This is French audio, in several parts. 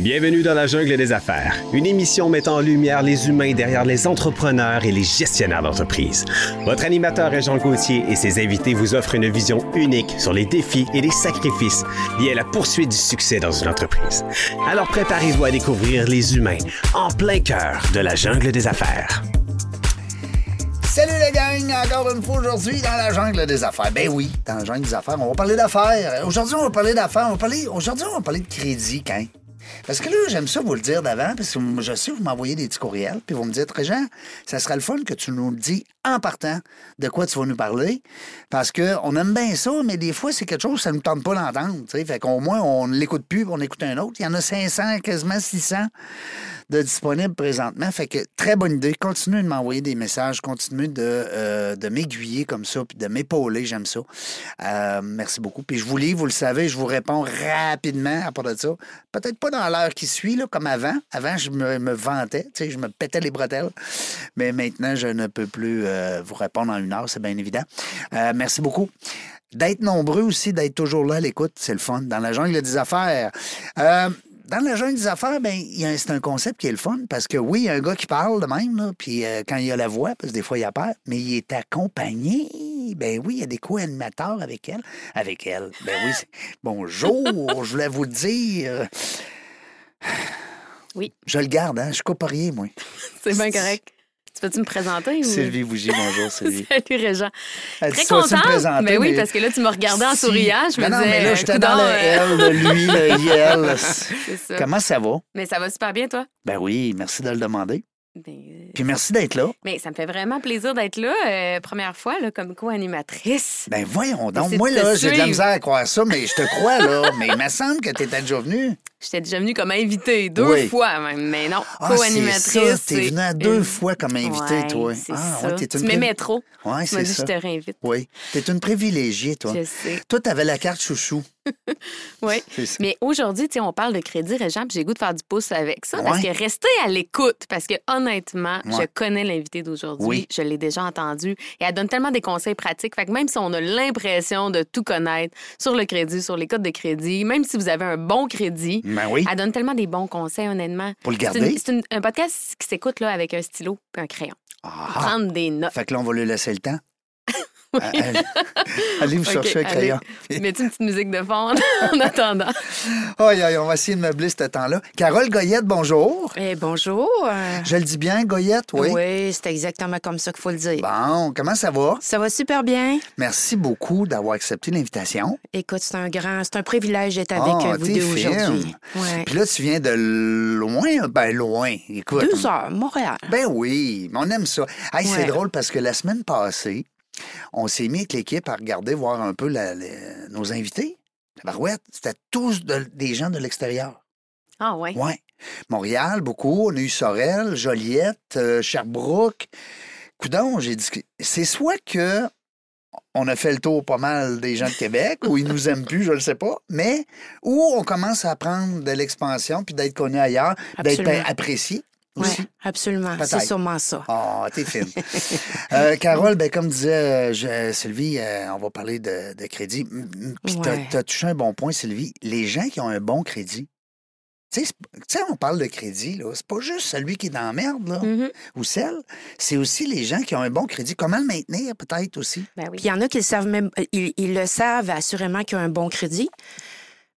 Bienvenue dans la jungle des affaires, une émission mettant en lumière les humains derrière les entrepreneurs et les gestionnaires d'entreprise. Votre animateur est Jean Gauthier et ses invités vous offrent une vision unique sur les défis et les sacrifices liés à la poursuite du succès dans une entreprise. Alors préparez-vous à découvrir les humains en plein cœur de la jungle des affaires. Salut les gang, encore une fois aujourd'hui dans la jungle des affaires. Ben oui, dans la jungle des affaires, on va parler d'affaires. Aujourd'hui, on va parler d'affaires. On. Aujourd'hui, on va parler de crédit, quand? Parce que là, j'aime ça vous le dire d'avant, parce que je sais que vous m'envoyez des petits courriels, puis vous me dites, Régent, ça serait le fun que tu nous dis en partant de quoi tu vas nous parler, parce qu'on aime bien ça, mais des fois, c'est quelque chose ça ne nous tente pas d'entendre. Fait qu'au moins, on ne l'écoute plus, on écoute un autre. Il y en a 500, quasiment 600 de présentement. Fait que très bonne idée. Continuez de m'envoyer des messages, continuez de, euh, de m'aiguiller comme ça, puis de m'épauler, j'aime ça. Euh, merci beaucoup. Puis je vous lis, vous le savez, je vous réponds rapidement à part de ça. Peut-être pas dans l'heure qui suit, là, comme avant. Avant, je me, me vantais, je me pétais les bretelles. Mais maintenant, je ne peux plus euh, vous répondre en une heure, c'est bien évident. merci beaucoup d'être nombreux aussi, d'être toujours là à l'écoute, c'est le fun. Dans la jungle des affaires. Dans la jungle des affaires, ben, c'est un concept qui est le fun parce que oui, il y a un gars qui parle de même, puis euh, quand il a la voix, parce que des fois il a peur, mais il est accompagné. Ben oui, il y a des co-animateurs avec elle. Avec elle. Ben oui. Bonjour, je voulais vous dire. Oui. Je le garde, hein? Je coupe rien, moi. c'est bien correct. Tu peux-tu me présenter? Ou... Sylvie Bougie, bonjour Sylvie. Salut Régent. Très contente. Mais oui, parce que là, tu me regardais en souriant. Je me non, disais, mais là, j'étais dans le euh, L, le lui, le ça. Comment ça va? Mais ça va super bien, toi? Ben oui, merci de le demander. Ben, euh, Puis merci d'être là. Mais ça me fait vraiment plaisir d'être là, euh, première fois, là, comme co-animatrice. Ben voyons donc. Moi, là, j'ai de la misère à croire ça, mais je te crois, là. mais il me semble que tu étais déjà venu. J'étais déjà venue comme invitée, deux Oui. fois même. Mais non, Ah, co-animatrice. T'es c'est venu à deux une- fois comme invité, Ouais, toi. C'est Ah, ça. ouais, tu m'aimais trop. Ouais, c'est dit, ça. je te réinvite. Oui. T'es une privilégiée, toi. Je sais. Toi, t'avais la carte chouchou. Oui. Mais aujourd'hui, on parle de crédit, Régent, puis j'ai goût de faire du pouce avec ça. Parce que restez à l'écoute, parce que honnêtement, je connais l'invité d'aujourd'hui. Oui. Je l'ai déjà entendu. Et elle donne tellement des conseils pratiques. Fait que même si on a l'impression de tout connaître sur le crédit, sur les codes de crédit, même si vous avez un bon crédit, Ben oui. elle donne tellement des bons conseils, honnêtement. Pour le C'est garder? C'est un podcast qui s'écoute là, avec un stylo et un crayon. Ah. Prendre des notes. Fait que là, on va lui laisser le temps. Oui. Allez, allez vous chercher un allez. crayon. Mets-tu une petite musique de fond en attendant? Aïe, aïe, on va essayer de meubler ce temps-là. Carole Goyette, bonjour. Eh, bonjour. Je le dis bien, Goyette, oui? Oui, c'est exactement comme ça qu'il faut le dire. Bon, comment ça va? Ça va super bien. Merci beaucoup d'avoir accepté l'invitation. Écoute, c'est un grand, c'est un privilège d'être avec Ah, euh, vous deux aujourd'hui. Ouais. Puis là, tu viens de loin, ben loin. Écoute. Deux heures, Montréal. Ben oui, mais on aime ça. Hey, C'est drôle parce que la semaine passée, on s'est mis avec l'équipe à regarder, voir un peu la- la- nos invités. La barouette, c'était tous de- des gens de l'extérieur. Ah, ouais. Ouais. Montréal, beaucoup. On a eu Sorel, Joliette, euh, Sherbrooke. Coudon, j'ai dit c'est soit que on a fait le tour pas mal des gens de Québec, ou ils nous aiment plus, je le sais pas, mais où on commence à prendre de l'expansion puis d'être connu ailleurs, d'être apprécié Oui, absolument. C'est sûrement ça. Ah, t'es fine. Euh, Carole, ben, comme disait euh, je- Sylvie, euh, on va parler de, de crédit. Puis Ouais. t'as touché un bon point, Sylvie. Les gens qui ont un bon crédit, tu sais, on parle de crédit, là. C'est pas juste celui qui est dans la merde, là, Mhm. ou celle. C'est aussi les gens qui ont un bon crédit. Comment le maintenir, peut-être aussi? Ben oui. Puis il y en a qui le savent même, ils, ils le savent assurément qu'ils ont un bon crédit,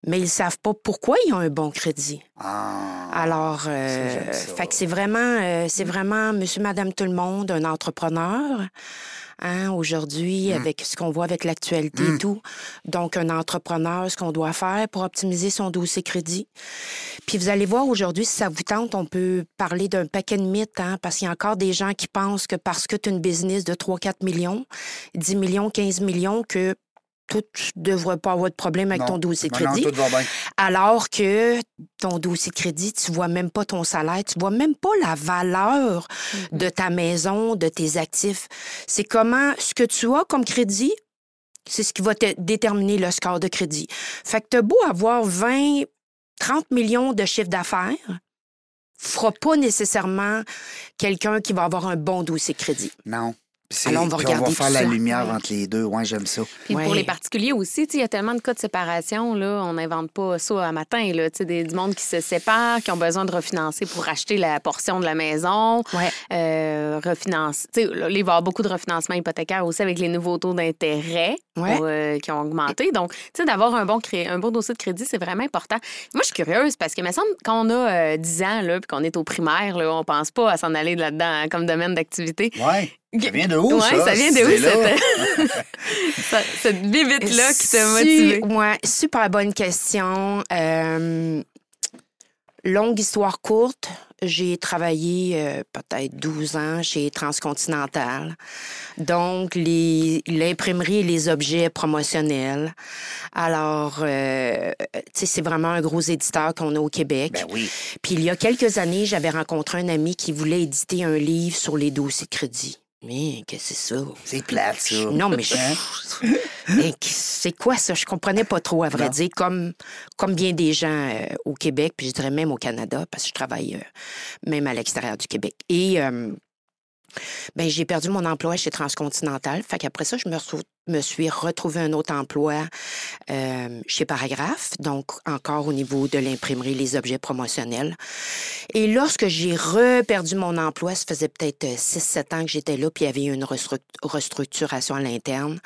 mais ils savent pas pourquoi ils ont un bon crédit. Ah. Alors, euh, fait que c'est vraiment, euh, c'est vraiment Monsieur, Madame, tout le monde, un entrepreneur. Hein, aujourd'hui, Mm. avec ce qu'on voit avec l'actualité et tout. Donc, un entrepreneur, ce qu'on doit faire pour optimiser son dossier crédit. Puis vous allez voir aujourd'hui, si ça vous tente, on peut parler d'un paquet de mythes, hein, parce qu'il y a encore des gens qui pensent que parce que tu as une business de 3-4 millions, 10 millions, 15 millions, que tout ne devrait pas avoir de problème avec Non. ton dossier de Non, non, crédit. tout va bien. Alors que ton dossier de crédit, tu vois même pas ton salaire, tu vois même pas la valeur de ta maison, de tes actifs. C'est comment ce que tu as comme crédit, c'est ce qui va te déterminer le score de crédit. Fait que tu beau avoir 20, 30 millions de chiffre d'affaires, fera pas nécessairement quelqu'un qui va avoir un bon dossier de crédit. Non. C'est- Alors, on va puis regarder on va faire la ça. lumière entre les deux. Ouais, j'aime ça. Puis pour les particuliers aussi, tu sais, il y a tellement de cas de séparation, là, on n'invente pas ça à matin. Là, Tu sais, des, du monde qui se sépare, qui ont besoin de refinancer pour acheter la portion de la maison. Ouais. Euh, refinance. Tu sais, là, il va y avoir beaucoup de refinancement hypothécaire aussi avec les nouveaux taux d'intérêt Ouais. euh, qui ont augmenté. Donc, tu sais, d'avoir un bon, cré- un bon dossier de crédit, c'est vraiment important. Moi, je suis curieuse parce que, il me semble, quand on a euh, 10 ans, là, puis qu'on est au primaire, là, on pense pas à s'en aller là-dedans hein, comme domaine d'activité. Ouais. Ça vient de où, Ouais, ça? ça vient de où, cette, cette bibite-là qui t'a motivé? Su- ouais, super bonne question. Euh, longue histoire courte, j'ai travaillé euh, peut-être 12 ans chez Transcontinental. Donc, les- l'imprimerie et les objets promotionnels. Alors, euh, tu sais, c'est vraiment un gros éditeur qu'on a au Québec. Ben oui. Puis il y a quelques années, j'avais rencontré un ami qui voulait éditer un livre sur les dossiers de crédit. Mais qu'est-ce que c'est ça? C'est plate, ça. Non, mais je- Hein? Mais c'est quoi ça? Je comprenais pas trop, à vrai Non. dire, comme, comme bien des gens euh, au Québec, puis je dirais même au Canada, parce que je travaille euh, même à l'extérieur du Québec. Et euh, ben, j'ai perdu mon emploi chez Transcontinental. Fait qu'après ça, je me, suis retrouvé un autre emploi euh, chez Paragraphe, donc encore au niveau de l'imprimerie, les objets promotionnels. Et lorsque j'ai reperdu mon emploi, ça faisait peut-être 6-7 ans que j'étais là, puis il y avait eu une restru- restructuration à l'interne.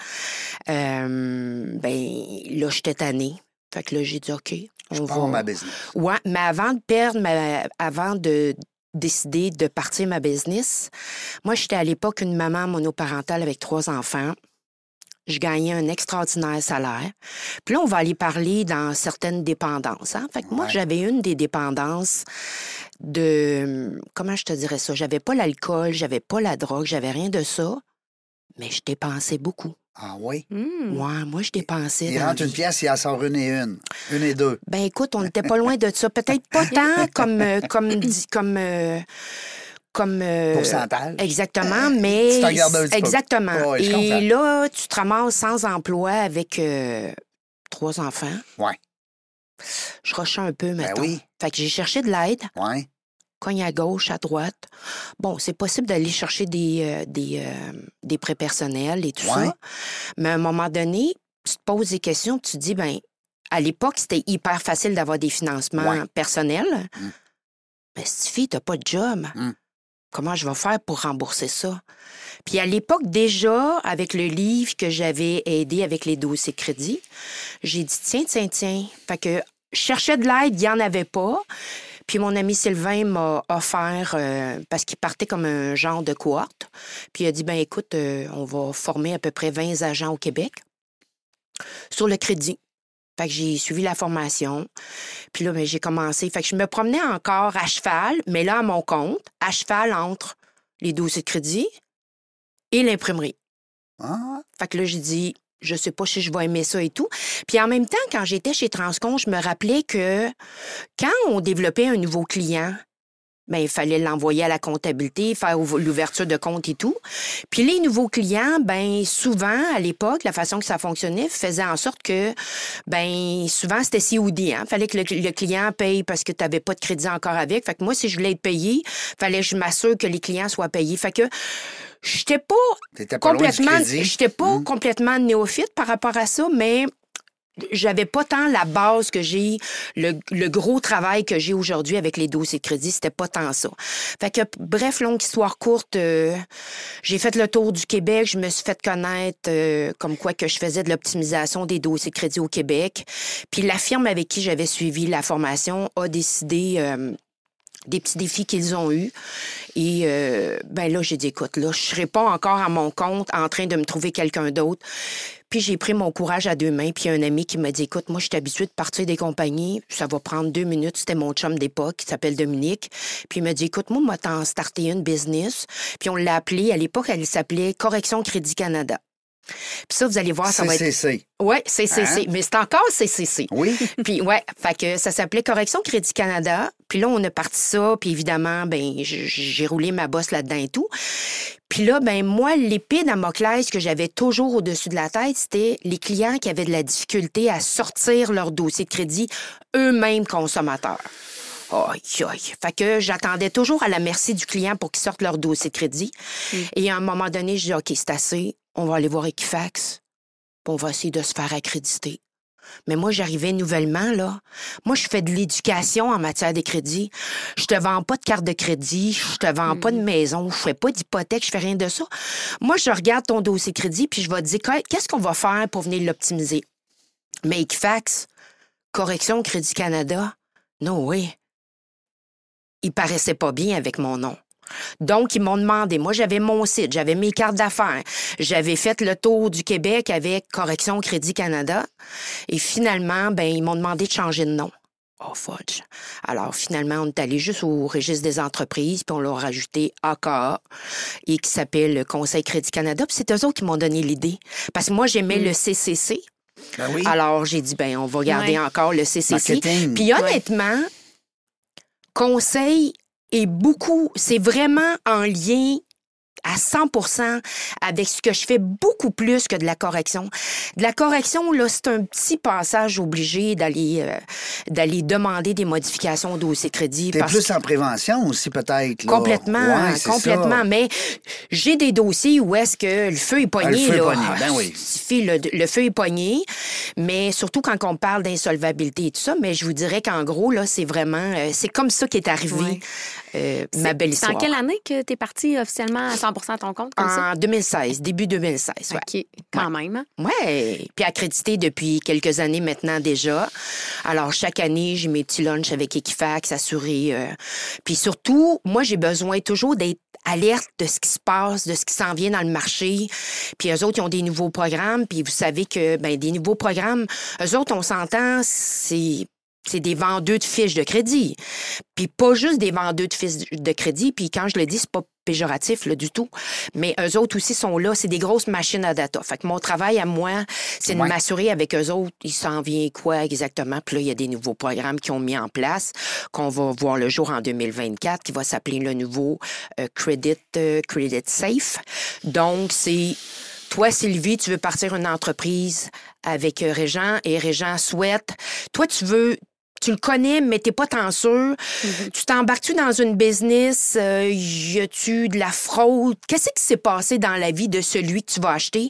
Euh, ben, là, j'étais tannée. Fait que là, j'ai dit, OK, Je on pars va... ma business. Ouais, mais avant de perdre, ma- avant de décider de partir ma business, moi, j'étais à l'époque une maman monoparentale avec trois enfants. Je gagnais un extraordinaire salaire. Puis là, on va aller parler dans certaines dépendances. Hein? Fait que moi, j'avais une des dépendances de... Comment je te dirais ça? J'avais pas l'alcool, j'avais pas la drogue, j'avais rien de ça. Mais je dépensais beaucoup. Ah oui? Hmm. Ouais, moi, je dépensais. Il rentre une pièce, il en sort une et une. Une et deux. Ben écoute, on n'était pas loin de ça. Peut-être pas tant comme euh, comme comme euh, comme euh, Pourcentage. Exactement, mais Tu un petit peu. exactement. Ouais, Et là, tu te ramasses sans emploi avec euh, trois enfants. Ouais. Je rushais un peu, mettons. oui. Fait que j'ai cherché de l'aide, Ouais. Cogne à gauche, à droite. Bon, c'est possible d'aller chercher des, euh, des, euh, des prêts personnels et tout Ouais. ça. Mais à un moment donné, tu te poses des questions, tu te dis, ben, à l'époque, c'était hyper facile d'avoir des financements Ouais. personnels. Mm. Mais si fille, t'as pas de job. Mm. Comment je vais faire pour rembourser ça? Puis à l'époque, déjà, avec le livre que j'avais aidé avec les dossiers crédits, j'ai dit, tiens, tiens, tiens. Fait que je cherchais de l'aide, il n'y en avait pas. Puis mon ami Sylvain m'a offert, euh, parce qu'il partait comme un genre de cohorte, puis il a dit, ben écoute, euh, on va former à peu près 20 agents au Québec sur le crédit. Fait que j'ai suivi la formation. Puis là, ben, j'ai commencé. Fait que je me promenais encore à cheval, mais là, à mon compte, à cheval entre les dossiers de crédit et l'imprimerie. Ah, Fait que là, j'ai dit, je sais pas si je vais aimer ça et tout. Puis en même temps, quand j'étais chez Transcon, je me rappelais que quand on développait un nouveau client, ben, il fallait l'envoyer à la comptabilité, faire ouv- l'ouverture de compte et tout. Puis les nouveaux clients, ben souvent, à l'époque, la façon que ça fonctionnait faisait en sorte que, ben souvent, c'était COD. Hein? fallait que le, client paye parce que tu n'avais pas de crédit encore avec. Fait que moi, si je voulais être payé, fallait que je m'assure que les clients soient payés. Fait j'étais pas pas complètement, j'étais pas Mm. complètement néophyte par rapport à ça, mais j'avais pas tant la base que j'ai, le, le gros travail que j'ai aujourd'hui avec les dossiers de crédit, c'était pas tant ça. Fait que, bref, longue histoire courte, euh, j'ai fait le tour du Québec, je me suis fait connaître euh, comme quoi que je faisais de l'optimisation des dossiers de crédit au Québec. Puis la firme avec qui j'avais suivi la formation a décidé... euh, des petits défis qu'ils ont eus. Et euh, ben là, j'ai dit, écoute, là, je serai pas encore à mon compte en train de me trouver quelqu'un d'autre. Puis j'ai pris mon courage à deux mains. Puis un ami qui m'a dit, écoute, moi, je suis habitué de partir des compagnies. Ça va prendre deux minutes. C'était mon chum d'époque qui s'appelle Dominique. Puis il m'a dit, écoute, moi, moi, t'en starté une business. Puis on l'a appelé, à l'époque, elle s'appelait Correction Crédit Canada. Puis ça, vous allez voir, ça va être... CCC. Ouais, CCC. Hein? Mais c'est encore CCC. Oui. Puis ouais, fait que ça s'appelait Correction Crédit Canada. Puis là, on a parti ça, puis évidemment, ben j'ai roulé ma bosse là-dedans et tout. Puis là, ben moi, l'épée Damoclès que j'avais toujours au-dessus de la tête, c'était les clients qui avaient de la difficulté à sortir leur dossier de crédit eux-mêmes consommateurs. Aïe, aïe. Fait que j'attendais toujours à la merci du client pour qu'il sorte leur dossier de crédit. Et à un moment donné, je dis, OK, c'est assez. On va aller voir Equifax. Puis on va essayer de se faire accréditer. Mais moi, j'arrivais nouvellement, là. Moi, je fais de l'éducation en matière de crédit. Je te vends pas de carte de crédit, je te vends pas de maison, je fais pas d'hypothèque, je fais rien de ça. Moi, je regarde ton dossier crédit, puis je vais te dire, qu'est-ce qu'on va faire pour venir l'optimiser? Mais Equifax, Correction Crédit Canada, non, oui. Il paraissait pas bien avec mon nom. Donc, ils m'ont demandé, moi j'avais mon site, j'avais mes cartes d'affaires, j'avais fait le tour du Québec avec Correction Crédit Canada, et finalement, ben, ils m'ont demandé de changer de nom. Oh, fudge. Alors, finalement, on est allé juste au registre des entreprises, puis on leur a rajouté AKA, et qui s'appelle le Conseil Crédit Canada, puis c'est eux autres qui m'ont donné l'idée. Parce que moi, j'aimais le CCC. Ben oui. Alors, j'ai dit, ben, on va garder Ouais. encore le CCC. Marketing. Puis honnêtement, conseil est beaucoup, c'est vraiment en lien à 100 avec ce que je fais beaucoup plus que de la correction. De la correction, là, c'est un petit passage obligé d'aller euh, d'aller demander des modifications au dossier crédit. T'es plus en prévention aussi, peut-être. Complètement, Ouais, complètement. ça. Mais j'ai des dossiers où est-ce que le feu est pogné. Ah, le feu est là. pogné, ben oui. suffit, le, le feu est pogné, mais surtout quand on parle d'insolvabilité et tout ça. Mais je vous dirais qu'en gros, là, c'est vraiment, euh, c'est comme ça qui est arrivé. Euh, ma belle C'est en quelle année que tu es parti officiellement à 100 à ton compte comme ça? En 2016, début 2016, ouais. OK, quand même. hein? Ouais, puis accrédité depuis quelques années maintenant déjà. Alors chaque année, j'ai mes petits lunchs avec Equifax assurés. euh, puis surtout, moi j'ai besoin toujours d'être alerte de ce qui se passe, de ce qui s'en vient dans le marché. Puis eux autres, ils ont des nouveaux programmes. Puis vous savez que ben des nouveaux programmes, eux autres, on s'entend, c'est c'est des vendeurs de fiches de crédit. Puis pas juste des vendeurs de fiches de crédit. Puis quand je le dis, c'est pas péjoratif là, du tout. Mais eux autres aussi sont là. C'est des grosses machines à data. Fait que mon travail à moi, c'est de Ouais. m'assurer avec eux autres, il s'en vient quoi exactement. Puis là, il y a des nouveaux programmes qui ont mis en place, qu'on va voir le jour en 2024, qui va s'appeler le nouveau euh, Credit, euh, Credit Safe. Donc, c'est toi, Sylvie, tu veux partir une entreprise avec euh, Régent et Régent souhaite. Toi, tu veux. Tu le connais, mais t'es pas tant sûr. Tu t'embarques-tu dans une business? euh, y a-tu de la fraude? Qu'est-ce qui s'est passé dans la vie de celui que tu vas acheter?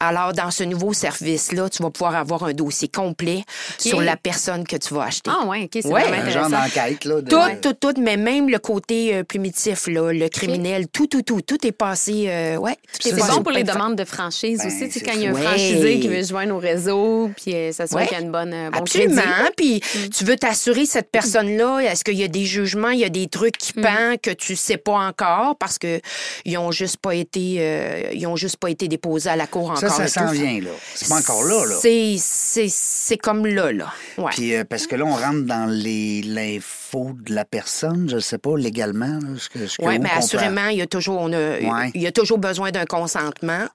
Alors, dans ce nouveau service-là, tu vas pouvoir avoir un dossier complet sur la personne que tu vas acheter. Ah, ouais, OK, c'est Ouais. vraiment Un genre d'enquête, là. de- Tout, tout, tout, mais même le côté euh, primitif, là, le criminel, tout, tout, tout, tout est passé. euh, ouais, tout C'est est Ça, bon pour les demandes de franchise Ben, aussi. Tu sais, quand il y a un franchisé Ouais. qui veut se joindre au réseau, puis euh, s'assurer Ouais. qu'il y a une bonne, euh, bon Absolument. Puis tu veux t'assurer cette personne-là, est-ce qu'il y a des jugements, il y a des trucs qui pendent que tu sais pas encore parce que ils ont juste pas été euh, ils ont juste pas été déposés à la cour encore. Ça, ça s'en vient, là. C'est pas encore là, là. C'est c'est c'est comme là là. Ouais. Puis, euh, parce que là, on rentre dans les l'info de la personne, je sais pas, légalement. Là, ce que, ce que- Oui, mais assurément, il y a toujours, on a- Ouais. il y a toujours besoin d'un consentement.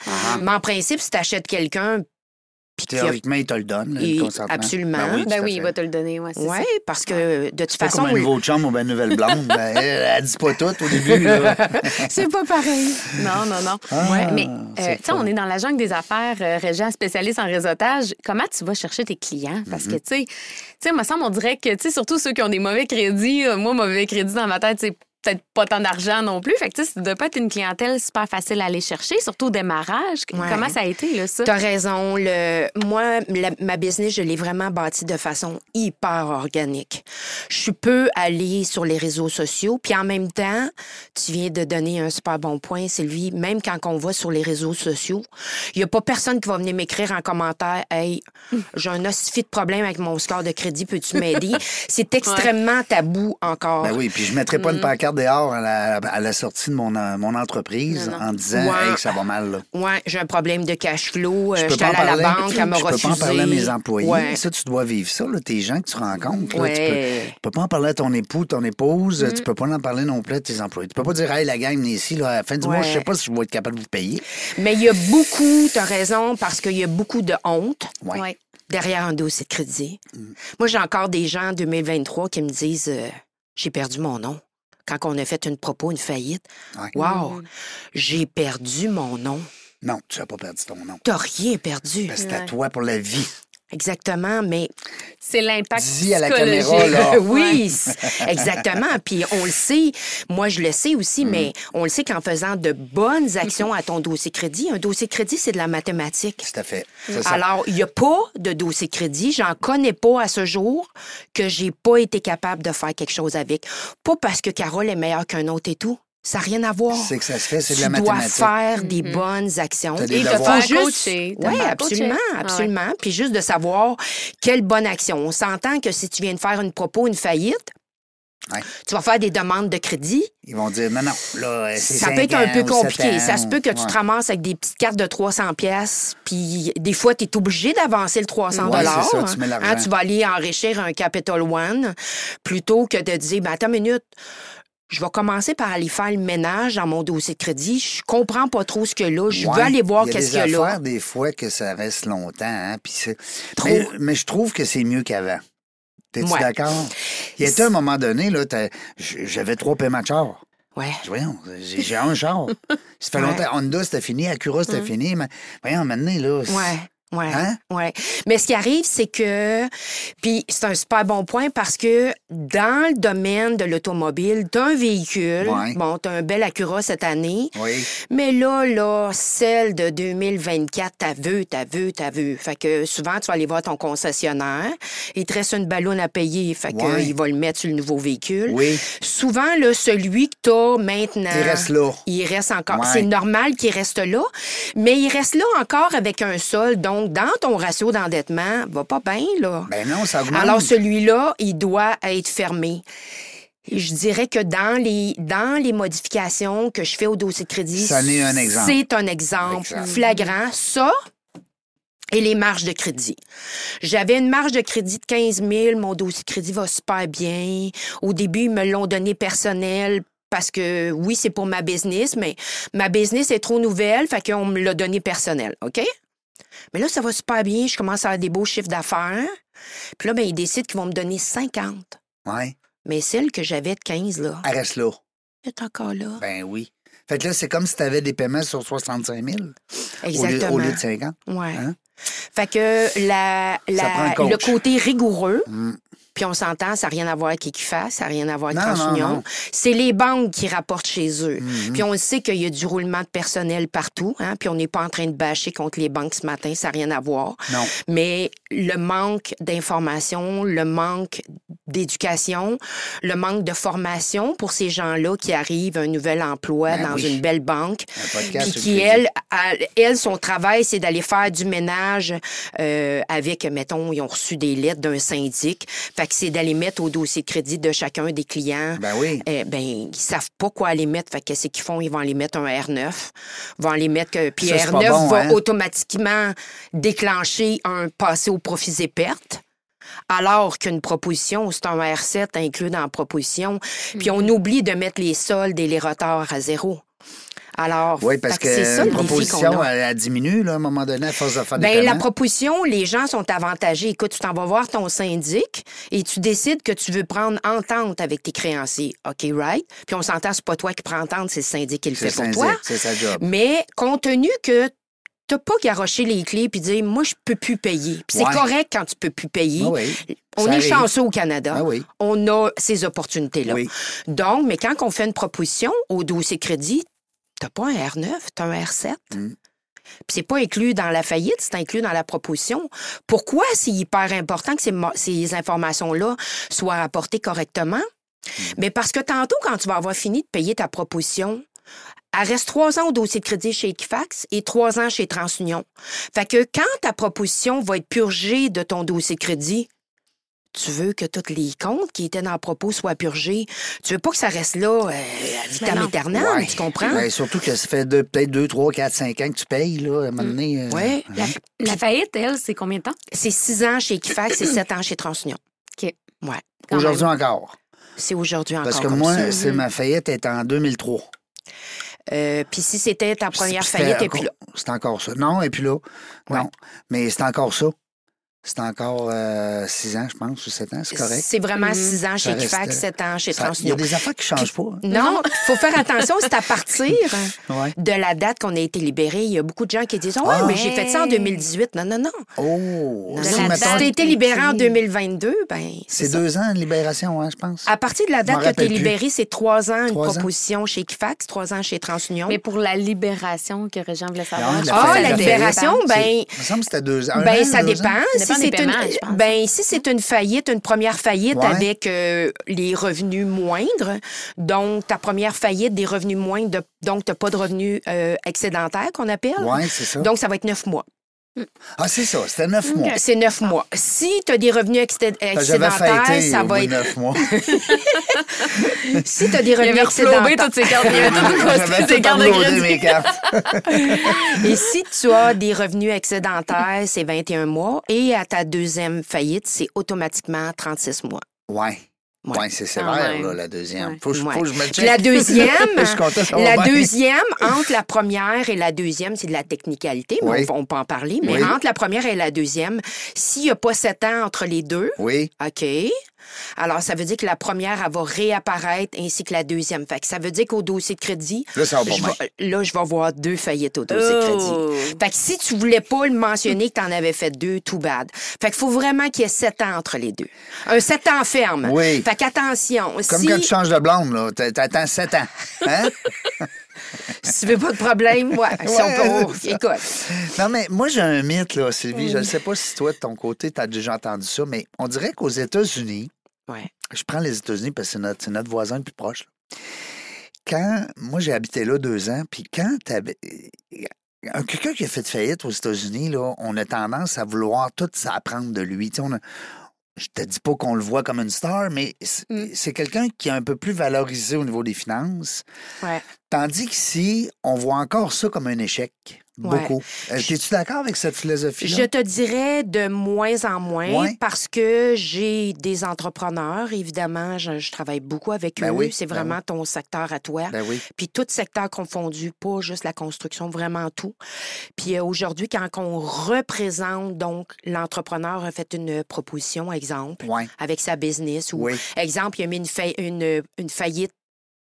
Mais en principe, si tu achètes quelqu'un, puis Théoriquement, il te le donne, le consentement. absolument. Ben oui, Ben oui, il va te le donner. Ouais, c'est Ouais, parce que de toute Pas façon, comme un nouveau chum ou une nouvelle blonde. ben, elle, elle dit pas tout au début. C'est pas pareil. Non, non, non. Ah, Ouais, mais euh, tu sais, on est dans la jungle des affaires, euh, Régent, spécialiste en réseautage. Comment tu vas chercher tes clients? Parce que, tu sais, tu sais, me semble, on dirait que, tu sais, surtout ceux qui ont des mauvais crédits, euh, moi, mauvais crédit dans ma tête, c'est peut-être pas tant d'argent non plus. Fait que, tu sais, ça doit pas être une clientèle super facile à aller chercher, surtout au démarrage. Ouais. Comment ça a été, là, ça? T'as raison. Le, moi, la- ma business, je l'ai vraiment bâtie de façon hyper organique. Je peux aller sur les réseaux sociaux, puis en même temps, tu viens de donner un super bon point, Sylvie. Même quand on va sur les réseaux sociaux, il n'y a pas personne qui va venir m'écrire en commentaire Hey, j'ai un ossifi de problème avec mon score de crédit, peux-tu m'aider? C'est extrêmement tabou encore. Ben oui, puis je ne mettrai pas une Mm. Dehors à la, à la sortie de mon, mon entreprise Non, non. en disant Ouais. Hey, ça va mal. Là. Ouais, j'ai un problème de cash flow. Je euh, pas en allée à la parler. banque, elle m'a je refusé. peux pas en parler à mes employés. Ouais. Ça, tu dois vivre ça, là, tes gens que tu rencontres. là. Ouais. Tu, peux, tu peux pas en parler à ton époux, ton épouse. Mm. Tu peux pas en parler non plus à tes employés. Tu peux pas dire, hey, la gang, venez ici, là, à la fin du mois, je sais pas si je vais être capable de vous payer. Mais il y a beaucoup, tu as raison, parce qu'il y a beaucoup de honte Ouais. Derrière un dossier de crédit. Moi, j'ai encore des gens en 2023 qui me disent euh, J'ai perdu mon nom. Quand on a fait une propos, une faillite. Ouais. Wow, j'ai perdu mon nom. Non, tu n'as pas perdu ton nom. T'as rien perdu. Parce que c'est à toi pour la vie. Exactement, mais C'est l'impact Dis à la caméra, là. oui, exactement. Puis on le sait, moi je le sais aussi, mais on le sait qu'en faisant de bonnes actions à ton dossier crédit, un dossier crédit, c'est de la mathématique. Tout à fait. C'est ça. Alors, il n'y a pas de dossier crédit. J'en connais pas à ce jour que j'ai pas été capable de faire quelque chose avec. Pas parce que Carole est meilleure qu'un autre et tout. Ça n'a rien à voir. C'est que ça se fait, c'est de tu dois faire des bonnes actions. T'as des Et devoirs. faire Faut juste- coacher. Oui, absolument, coacher. Ah ouais. absolument. Puis juste de savoir quelle bonne action. On s'entend que si tu viens de faire une propos, une faillite, Ouais. tu vas faire des demandes de crédit. Ils vont dire, non, non, là, c'est Ça peut être un peu compliqué. Ça se peut que tu te ramasses avec des petites cartes de 300 pièces, puis des fois, tu es obligé d'avancer le 300 Ouais, c'est ça, tu mets l'argent. Hein, tu vas aller enrichir un Capital One plutôt que de dire, ben, attends une minute, je vais commencer par aller faire le ménage dans mon dossier de crédit. Je comprends pas trop ce que là. Je Ouais, veux aller voir il y a qu'est-ce qu'il y a là. des fois que ça reste longtemps. Hein, Trop. Mais, mais je trouve que c'est mieux qu'avant. T'es-tu Ouais. d'accord? Il y a un moment donné, là, j'avais trois paiements de char. Ouais. Voyons, j'ai un char. Ça fait Ouais. longtemps. Honda, c'était fini. Acura, c'était fini. Mais voyons, maintenant, là. Ouais. Ouais, Hein? ouais. Mais ce qui arrive, c'est que, puis c'est un super bon point parce que dans le domaine de l'automobile, t'as un véhicule, Ouais. bon, t'as un bel Acura cette année, Oui. mais là, là, celle de 2024, t'as vu, t'as vu, t'as vu. Fait que souvent, tu vas aller voir ton concessionnaire, il te reste une ballonne à payer, fait que Ouais. il va le mettre sur le nouveau véhicule. Oui. Souvent, là, celui que t'as maintenant... Il reste là. Il reste encore. Ouais. C'est normal qu'il reste là, mais il reste là encore avec un sol. Donc, dans ton ratio d'endettement, va pas bien, là. Ben non, ça augmente. Alors, celui-là, il doit être fermé. Je dirais que dans les, dans les modifications que je fais au dossier de crédit, un exemple. c'est un exemple Exemple. flagrant. Ça, et les marges de crédit. J'avais une marge de crédit de 15 000. Mon dossier de crédit va super bien. Au début, ils me l'ont donné personnel parce que, oui, c'est pour ma business, mais ma business est trop nouvelle, fait qu'on me l'a donné personnel, OK? Mais là, ça va super bien. Je commence à avoir des beaux chiffres d'affaires. Puis là, ben, ils décident qu'ils vont me donner 50. Ouais. Mais celle que j'avais de 15, là, Elle reste là. elle est encore là. Ben oui. Fait que là, c'est comme si tu avais des paiements sur 65 000 au lieu, Exactement. au lieu de 50. Ouais. Hein? Fait que la, le côté rigoureux, Mm. Puis on s'entend, ça n'a rien à voir avec Equifax, ça n'a rien à voir avec TransUnion. C'est les banques qui rapportent chez eux. Mhm. Puis on sait qu'il y a du roulement de personnel partout, hein, puis on n'est pas en train de bâcher contre les banques ce matin, ça n'a rien à voir. Non. Mais le manque d'information, le manque d'éducation, le manque de formation pour ces gens-là qui arrivent à un nouvel emploi Ben dans oui. une belle banque, Un puis qui, le elle, elle, son travail, c'est d'aller faire du ménage euh, avec, mettons, ils ont reçu des lettres d'un syndic. Fait que c'est d'aller mettre au dossier de crédit de chacun des clients. Ben oui. Eh ben, ils savent pas quoi aller mettre. Fait que qu'est-ce qu'ils font? Ils vont aller mettre un R9. Ils vont aller mettre que. Puis Ça, c'est R9 pas bon, va hein? automatiquement déclencher un passé au profit et pertes. Alors qu'une proposition, c'est un R7 inclus dans la proposition. Puis on oublie de mettre les soldes et les retards à zéro. Alors, Oui, parce ça que la proposition, a. elle, elle diminue, là, à un moment donné, à force de faire des Ben, la proposition, les gens sont avantagés. Écoute, tu t'en vas voir ton syndic et tu décides que tu veux prendre entente avec tes créanciers. OK, right? Puis on s'entend, c'est pas toi qui prends entente, c'est le syndic qui le C'est fait pour syndic, toi. c'est sa job. Mais compte tenu que t'as pas garoché les clés puis dire, moi, je peux plus payer. Puis c'est correct quand tu peux plus payer. Ah oui. On est arrive. chanceux au Canada. Ah oui. On a ces opportunités-là. Oui. Donc, mais quand on fait une proposition au dossier crédit, t'as pas un R9, t'as un R7. Mm. Puis c'est pas inclus dans la faillite, c'est inclus dans la proposition. Pourquoi c'est hyper important que ces, informations-là soient rapportées correctement? Mm. Mais parce que tantôt, quand tu vas avoir fini de payer ta proposition, elle reste trois ans au dossier de crédit chez Equifax et trois ans chez TransUnion. Fait que quand ta proposition va être purgée de ton dossier de crédit, tu veux que tous les comptes qui étaient dans le propos soient purgés. Tu veux pas que ça reste là euh, à vitam Ouais. tu comprends? Ben, surtout que ça fait deux- peut-être 2, 3, 4, 5 ans que tu payes, là, à un moment donné. euh, Ouais. La, la faillite, elle, c'est combien de temps? C'est six ans chez Equifax et sept ans chez TransUnion. OK. Ouais. Aujourd'hui même. encore. C'est aujourd'hui encore Parce que comme moi, ça. c'est ma faillite est en 2003. Euh, Puis si c'était ta première faillite, et puis là. C'est encore ça. Non, et puis là, non. Mais c'est encore ça. C'est encore 6 ans, je pense, ou 7 ans, c'est correct. C'est vraiment Mhm. 6 ans chez Kifax, restait- 7 ans chez Ça- Il y a TransUnion. des affaires qui changent pas. hein. Non, il faut faire attention, c'est à partir Ouais. de la date qu'on a été libéré. Il y a beaucoup de gens qui disent Ouais, Ah. mais j'ai fait ça en 2018. Non, non, non. Oh! Non, Si, Si t'as été libéré en Ok. 2022, ben. c'est deux ans de libération, hein, je pense. À partir de la date que tu es libéré, c'est trois ans une Trois ans. proposition chez Kifax, trois ans chez TransUnion. Mais pour la libération que Régent voulait savoir. La pense ah, la libération, ben. Il me semble que c'était deux ans. Un Ben, ça dépend. Si c'est une, ben, si c'est une faillite, une première faillite Ouais. avec euh, les revenus moindres, donc ta première faillite des revenus moindres, de- donc tu n'as pas de revenus euh, excédentaires qu'on appelle. Oui, c'est ça. Donc, ça va être neuf mois. Ah, c'est ça, c'était neuf mois. C'est neuf mois. Si tu as des revenus J'avais excédentaires, ça va être. neuf mois. Si tu as des revenus excédentaires. toutes ses cartes. J'avais cartes de mes cartes. Et si tu as des revenus excédentaires, c'est 21 mois. Et à ta deuxième faillite, c'est automatiquement 36 mois. Ouais. Ouais. Ouais, c'est sévère, là, la deuxième. Faut, je- faut que je me check. la deuxième, la deuxième, entre la première et la deuxième, c'est de la technicalité, mais Oui. on, on peut en parler. Mais Oui. entre la première et la deuxième, s'il n'y a pas sept ans entre les deux, Oui. OK. Alors, ça veut dire que la première, elle va réapparaître ainsi que la deuxième. Fait que ça veut dire qu'au dossier de crédit, Là, ça va pas je vais- là, je vais avoir deux faillites au dossier de crédit. Oh. Fait que si tu voulais pas le mentionner que tu en avais fait deux, too bad. Fait qu'il faut vraiment qu'il y ait sept ans entre les deux. Un sept ans ferme. Oui. Fait qu'attention. Comme si, quand tu changes de blonde, là. t'a- T'attends sept ans. Hein? si tu veux pas de problème, ouais. si on peut- écoute. Non, mais moi, j'ai un mythe, là, Sylvie. Je ne sais pas si toi, de ton côté, tu as déjà entendu ça, mais on dirait qu'aux États-Unis, Ouais. je prends les États-Unis parce que c'est notre, voisin le plus proche. là. Quand, moi, j'ai habité là deux ans, puis quand un- quelqu'un qui a fait faillite aux États-Unis, là, on a tendance à vouloir tout s'apprendre de lui. On a- je te dis pas qu'on le voit comme une star, mais c'est Mm. c'est quelqu'un qui est un peu plus valorisé au niveau des finances. Ouais. Tandis qu'ici, on voit encore ça comme un échec. Ouais. Beaucoup. Euh, Es-tu d'accord avec cette philosophie-là? Je te dirais de moins en moins Ouais. parce que j'ai des entrepreneurs, évidemment, je, je travaille beaucoup avec Ben eux. oui, c'est ben vraiment ton secteur à toi. Ben oui. Puis tout secteur confondu, pas juste la construction, vraiment tout. Puis euh, aujourd'hui, quand on représente, donc, l'entrepreneur a fait une proposition, exemple, Ouais. avec sa business ou, exemple, il a mis une, fa- une, une faillite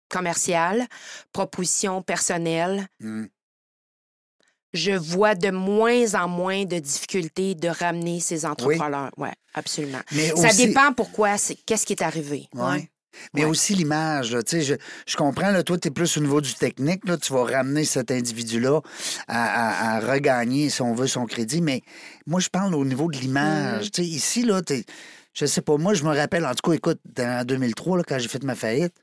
commerciale, proposition personnelle. Mm. Je vois de moins en moins de difficultés de ramener ces entrepreneurs. Oui, absolument. Mais Ça aussi- dépend pourquoi, c'est qu'est-ce qui est arrivé. Ouais. Mais Ouais. aussi l'image, tu je, je comprends, là, toi, tu es plus au niveau du technique, là, tu vas ramener cet individu-là à, à- à regagner, si on veut, son crédit, mais moi, je parle au niveau de l'image. Tu sais, ici, là, t'es- je sais pas, moi, je me rappelle, en tout cas, écoute, en 2003, là, quand j'ai fait ma faillite,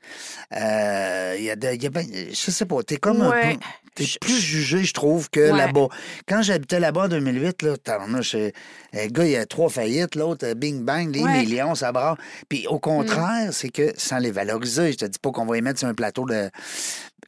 euh, il y a, de- il y a ben- je sais pas, t'es comme Ouais. un peu... T'es plus jugé, je trouve, que Ouais. là-bas. Quand j'habitais là-bas en 2008, là, tabarnouche, euh, le gars, il y a trois faillites, l'autre, euh, bing bang, les Ouais. millions, ça brasse. Puis au contraire, c'est que sans les valoriser, je te dis pas qu'on va les mettre sur un plateau de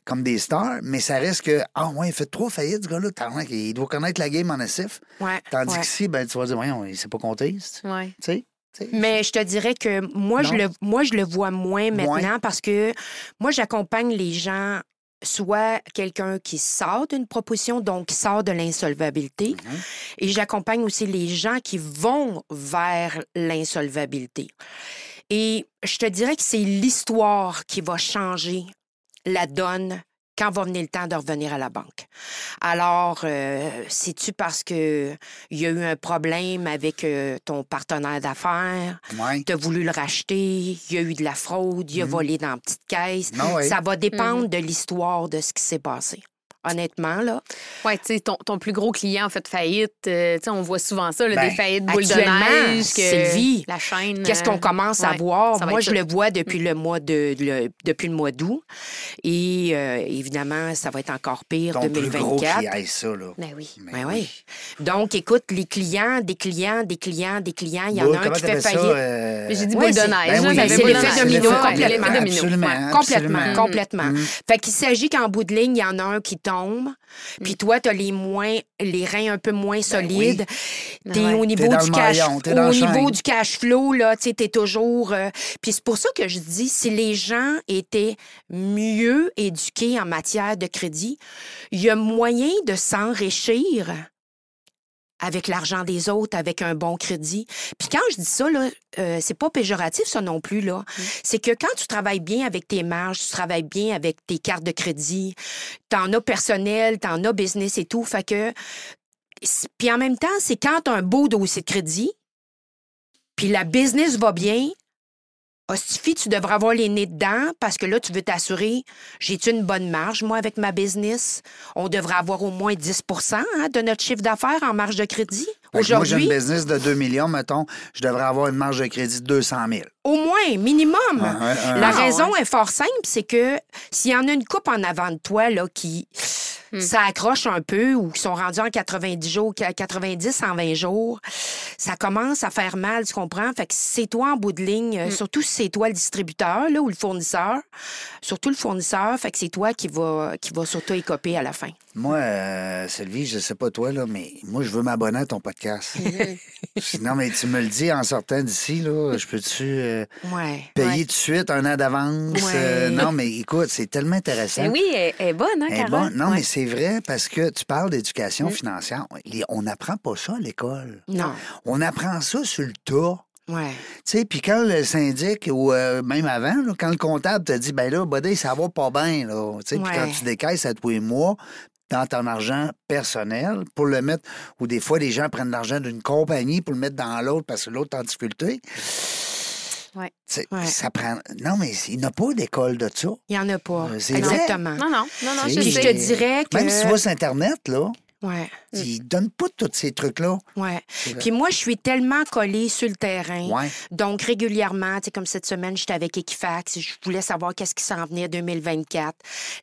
comme des stars, mais ça reste que, ah ouais, il fait trois faillites, ce gars-là, il doit connaître la game en SF. Ouais, Tandis ouais. qu'ici, ben, tu vas dire, voyons, il sait pas compter, Ouais. tu sais? Mais je te dirais que moi, je le, moi, je le vois moins maintenant Moins. parce que moi, j'accompagne les gens, soit quelqu'un qui sort d'une proposition, donc qui sort de l'insolvabilité, Mhm. et j'accompagne aussi les gens qui vont vers l'insolvabilité. Et je te dirais que c'est l'histoire qui va changer la donne quand va venir le temps de revenir à la banque? Alors, euh, c'est-tu parce que il y a eu un problème avec euh, ton partenaire d'affaires, Ouais. tu as voulu le racheter, il y a eu de la fraude, il a volé dans la petite caisse. Non, ouais. Ça va dépendre de l'histoire de ce qui s'est passé. Honnêtement, là. Ouais, tu sais, ton, ton plus gros client a fait faillite. euh, tu sais, on voit souvent ça, là, Ben, des faillites boules de neige. Que Sylvie, la chaîne. Qu'est-ce euh, qu'on commence à ouais, voir? Moi, je ça. le vois depuis le mois de le- depuis le mois d'août. Et euh, évidemment, ça va être encore pire Ton plus gros 2024. qui aille ça, là. Ben oui. Mais Ben oui. Donc, écoute, les clients, des clients, des clients, des clients, il y en a un qui fait faillite. euh, Mais J'ai dit Ouais, boule de c'est- neige. ben oui, ben c'est l'effet domino, complètement. Complètement, complètement. Fait qu'il s'agit qu'en bout de ligne, il y en a un qui tombe, puis toi, tu as les moins, les reins un peu moins solides. T'es Ouais. au niveau Ben T'es du cash, maillon, t'es au niveau du cash flow, là, tu t'es toujours. euh, Puis c'est pour ça que je dis, si les gens étaient mieux éduqués en matière de crédit, il y a moyen de s'enrichir avec l'argent des autres, avec un bon crédit. Puis quand je dis ça, là, euh, c'est pas péjoratif, ça non plus. là. C'est que quand tu travailles bien avec tes marges, tu travailles bien avec tes cartes de crédit, t'en as personnel, t'en as business et tout. Fait que. Puis en même temps, c'est quand t'as un beau dossier de crédit, puis la business va bien, Hostifie, tu devrais avoir les nez dedans parce que là, tu veux t'assurer, j'ai-tu une bonne marge, moi, avec ma business? On devrait avoir au moins 10% hein, de notre chiffre d'affaires en marge de crédit? Que Moi, j'ai Aujourd'hui, une business de 2 millions, mettons, je devrais avoir une marge de crédit de 200 000. au moins, minimum. Ah, ah, La raison est fort simple, c'est que s'il y en a une coupe en avant de toi là, qui ça accroche un peu ou qui sont rendus en 90 jours, 90, 120 jours, ça commence à faire mal, tu comprends? Fait que c'est toi en bout de ligne, euh, surtout si c'est toi le distributeur là, ou le fournisseur, surtout le fournisseur, fait que c'est toi qui va, qui va s'auto-écoper à la fin. Moi, euh, Sylvie, je sais pas toi, là, mais moi, je veux m'abonner à ton podcast. non, mais tu me le dis en sortant d'ici, là, je peux-tu euh, Ouais. payer Ouais. tout de suite un an d'avance? Ouais. Euh, non, mais écoute, c'est tellement intéressant. Ben oui, elle, elle est bonne, hein, Elle est Carole? bonne. Non, mais c'est vrai parce que tu parles d'éducation financière. Les- On n'apprend pas ça à l'école. Non. On apprend ça sur le tas. Ouais. Tu sais, puis quand le syndic, ou euh, même avant, là, quand le comptable te dit, ben là, buddy, ça va pas bien, là. Tu sais, puis quand tu décaisses à tous les mois dans ton argent personnel pour le mettre, ou des fois, les gens prennent l'argent d'une compagnie pour le mettre dans l'autre parce que l'autre est en difficulté. Ouais. Tu sais, Ouais. Ça prend. Non, mais il n'y a pas d'école de ça. Il n'y en a pas. Euh, vrai. Exactement. Non, non, non, non, je te dirais que. Même si tu vas sur Internet, là, Ouais. Ils donnent pas tous ces trucs-là. Ouais. vrai. Puis moi, je suis tellement collée sur le terrain. Ouais. Donc, régulièrement, tu sais, comme cette semaine, j'étais avec Equifax. Je voulais savoir qu'est-ce qui s'en venait 2024.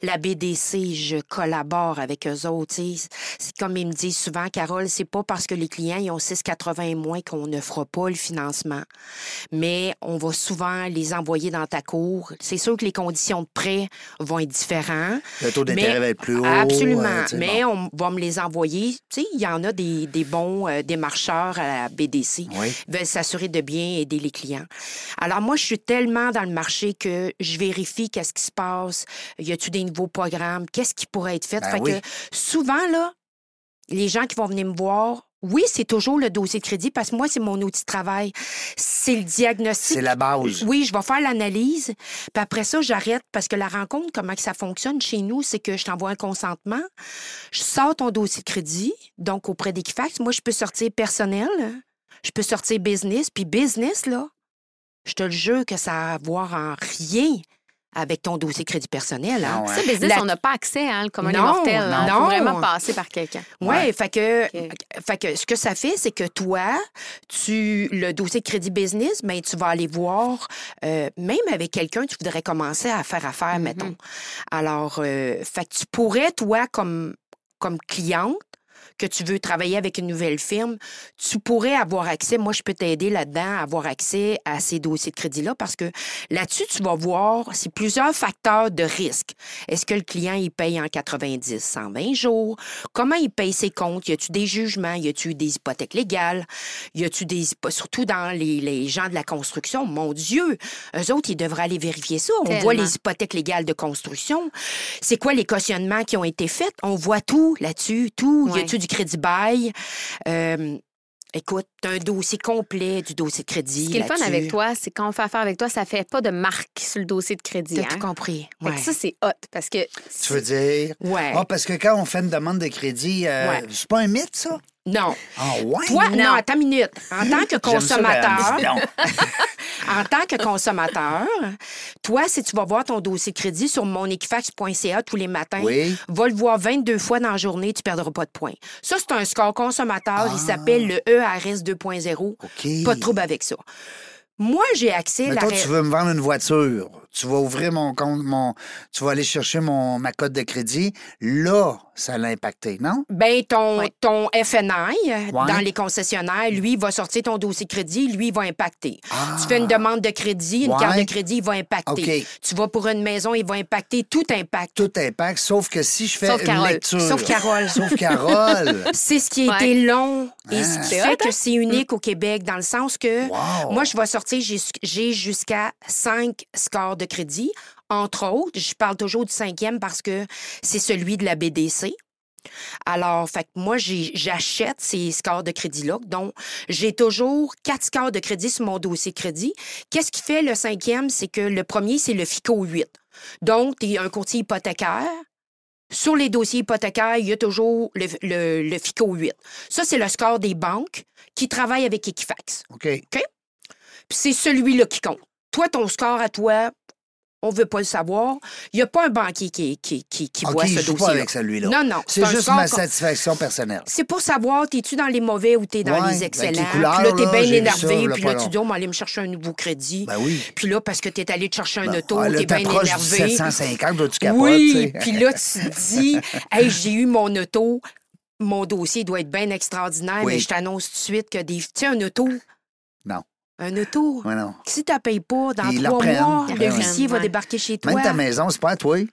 La BDC, je collabore avec eux autres. C'est comme ils me disent souvent, Carole, c'est pas parce que les clients ils ont 6,80 et moins qu'on ne fera pas le financement. Mais on va souvent les envoyer dans ta cour. C'est sûr que les conditions de prêt vont être différentes. Le taux d'intérêt va être plus haut. Absolument. euh, Mais bon. on va me les envoyer. Tu sais, il y en a des, des bons euh, démarcheurs à la BDC. Oui. Ils veulent s'assurer de bien aider les clients. Alors, moi, je suis tellement dans le marché que je vérifie qu'est-ce qui se passe. Y a-tu des nouveaux programmes? Qu'est-ce qui pourrait être fait? Ben fait oui. que souvent, là, les gens qui vont venir me voir, oui, c'est toujours le dossier de crédit parce que moi, c'est mon outil de travail. C'est le diagnostic. C'est la base. Oui, je vais faire l'analyse. Puis après ça, j'arrête parce que la rencontre, comment que ça fonctionne chez nous, c'est que je t'envoie un consentement. Je sors ton dossier de crédit, donc auprès d'Equifax. Moi, je peux sortir personnel, je peux sortir business. Puis business, là, je te le jure que ça a à voir en rien avec ton dossier crédit personnel. Hein? Ah ouais. Ça, business, La- on n'a pas accès, hein, le commun des Non, hein. non. faut vraiment passer par quelqu'un. Oui, Ouais. fait, que, Ok. fait que ce que ça fait, c'est que toi, tu le dossier crédit business, mais tu vas aller voir, euh, même avec quelqu'un, tu voudrais commencer à faire affaire, Mhm. mettons. Alors, euh, fait que tu pourrais, toi, comme, comme cliente, que tu veux travailler avec une nouvelle firme, tu pourrais avoir accès, moi je peux t'aider là-dedans, à avoir accès à ces dossiers de crédit-là parce que là-dessus, tu vas voir, c'est plusieurs facteurs de risque. Est-ce que le client, il paye en 90, 120 jours? Comment il paye ses comptes? Y a-tu des jugements? Y a-tu des hypothèques légales? Y a-tu des... Surtout dans les, les gens de la construction, mon Dieu! Eux autres, ils devraient aller vérifier ça. On Tellement. voit les hypothèques légales de construction. C'est quoi les cautionnements qui ont été faits? On voit tout là-dessus, tout. Y a-tu du crédit bail? Euh, écoute, t'as un dossier complet du dossier de crédit. Ce qui est le fun avec toi, c'est quand on fait affaire avec toi, ça fait pas de marque sur le dossier de crédit. T'as hein? tout compris. Fait que Ouais. ça, c'est hot parce que. Tu veux dire? Ouais. Ah, parce que quand on fait une demande de crédit, euh, Ouais. c'est pas un mythe, ça? Non. Ah, ouais? Toi, non, Non. attends une minute. En tant que consommateur. en tant que consommateur, toi, si tu vas voir ton dossier crédit sur monequifax.ca tous les matins, Oui. va le voir 22 fois dans la journée, tu perdras pas de points. Ça, c'est un score consommateur. Ah. Il s'appelle le ERS 2.0. OK. Pas de trouble avec ça. Moi, j'ai accès... Mettons, la... tu veux me vendre une voiture. Tu vas ouvrir mon compte, mon, tu vas aller chercher mon, ma cote de crédit. Là, ça l'a impacté, non? Ben, ton, Ouais. ton FNI, euh, Ouais. dans les concessionnaires, lui, il va sortir ton dossier de crédit, lui, il va impacter. Ah. Tu fais une demande de crédit, une Ouais. carte de crédit, il va impacter. Tu vas pour une maison, il va impacter, tout impacte. Tout impacte, sauf que si je fais Sauf une Carole. lecture. Sauf Carole. Sauf Carole. C'est ce qui a Ouais. été long et ce Ah. qui C'est fait hot, hein? que c'est unique au Québec, dans le sens que Wow. moi, je vais sortir, j'ai j'ai jusqu'à cinq scores de crédit. Entre autres, je parle toujours du cinquième parce que c'est celui de la BDC. Alors, fait que moi, j'achète ces scores de crédit-là. Donc, j'ai toujours quatre scores de crédit sur mon dossier crédit. Qu'est-ce qui fait le cinquième? C'est que le premier, c'est le FICO 8. Donc, tu es un courtier hypothécaire. Sur les dossiers hypothécaires, il y a toujours le, le- le FICO 8. Ça, c'est le score des banques qui travaillent avec Equifax. OK? Puis c'est celui-là qui compte. Toi, ton score à toi, on veut pas le savoir. Il n'y a pas un banquier qui, qui, qui, qui voit ce dossier pas avec celui-là. Non, non. C'est juste ma satisfaction personnelle. c'est pour savoir, t'es-tu dans les mauvais ou t'es dans Ouais, les avec excellents? couleurs, puis là, t'es bien énervé. Puis là, tu dis, on va aller me chercher un nouveau crédit. Ben oui. Puis là, parce que t'es allé te chercher un Ben, auto, ah, t'es bien énervé. 750, là, tu capotes, oui, puis là, tu te dis, hey, j'ai eu mon auto, mon dossier doit être bien extraordinaire, Oui. mais je t'annonce tout de suite que des. Tu sais, un auto. Non. Un auto. Ouais, non. Si tu ne payes pas, dans Ils trois mois, le huissier va débarquer chez toi. Même ta maison, c'est pas à toi. Euh,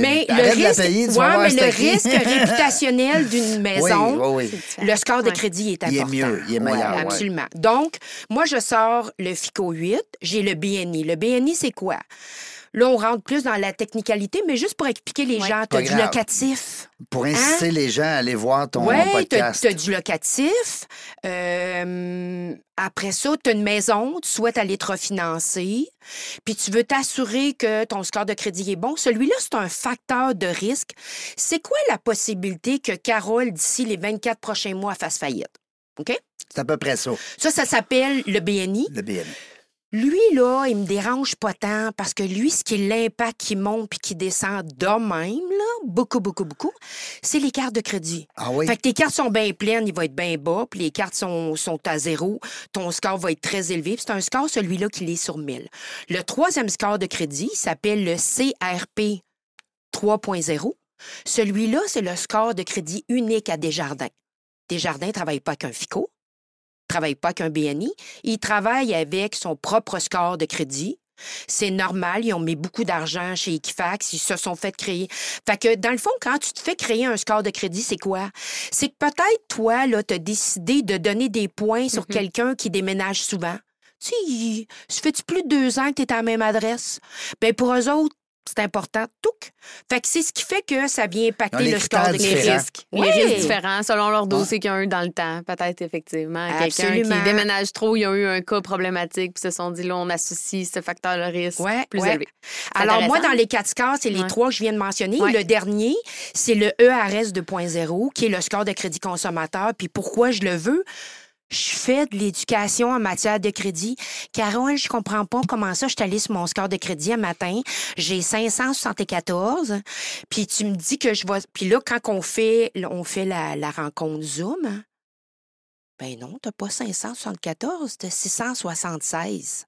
Mais le risque, payer, ouais, mais le réputationnel d'une maison, Oui, oui, oui. le score de crédit est Il est important. mieux, il est meilleur, Ouais, ouais. absolument. Donc, moi, je sors le FICO 8, j'ai le BNI. Le BNI, c'est quoi? Là, on rentre plus dans la technicalité, mais juste pour expliquer les Ouais. gens, tu Pas as du grave. locatif. Pour inciter les gens à aller voir ton Oui, tu podcast. as, du locatif. Euh, après ça, tu as une maison, tu souhaites aller te refinancer, puis tu veux t'assurer que ton score de crédit est bon. Celui-là, c'est un facteur de risque. C'est quoi la possibilité que Carole, d'ici les 24 prochains mois, fasse faillite? OK? C'est à peu près ça, Ça, ça s'appelle le BNI. le BN. Lui, là, il me dérange pas tant parce que lui, ce qui est l'impact qui monte puis qui descend de même, là, beaucoup, beaucoup, beaucoup, c'est les cartes de crédit. Ah oui? Fait que tes cartes sont bien pleines, il va être bien bas, puis les cartes sont, sont à zéro, ton score va être très élevé, puis c'est un score, celui-là, qui est sur 1000. Le troisième score de crédit il s'appelle le CRP 3.0. Celui-là, c'est le score de crédit unique à Desjardins. Desjardins ne travaille pas qu'un FICO, travaille pas qu'un BNI, il travaille avec son propre score de crédit. C'est normal, ils ont mis beaucoup d'argent chez Equifax, ils se sont fait créer. Fait que, dans le fond, quand tu te fais créer un score de crédit, c'est quoi? C'est que peut-être, toi, là, tu as décidé de donner des points sur Mhm. quelqu'un qui déménage souvent. Tu sais, ça fait-tu plus de deux ans que tu es à la même adresse? Bien, pour eux autres, c'est important, tout. Fait que c'est ce qui fait que ça vient impacter les le score critères de Les crédit. différents. risques. Oui. Les risques différents selon leur dossier qu'ils ont eu dans le temps. Peut-être, effectivement. Quelqu'un qui déménage trop, ils ont eu un cas problématique, puis se sont dit, là, on associe ce facteur de risque Ouais, plus ouais. élevé. Alors, moi, dans les quatre scores, c'est les Ouais. trois que je viens de mentionner. Ouais. Le dernier, c'est le ERS 2.0, qui est le score de crédit consommateur. Puis pourquoi je le veux? Je fais de l'éducation en matière de crédit. Carole, je comprends pas comment ça, je allée sur mon score de crédit un matin. J'ai 574. Puis tu me dis que je vais. Puis là, quand on fait, on fait la, la rencontre Zoom, ben non, t'as pas 574, t'as 676.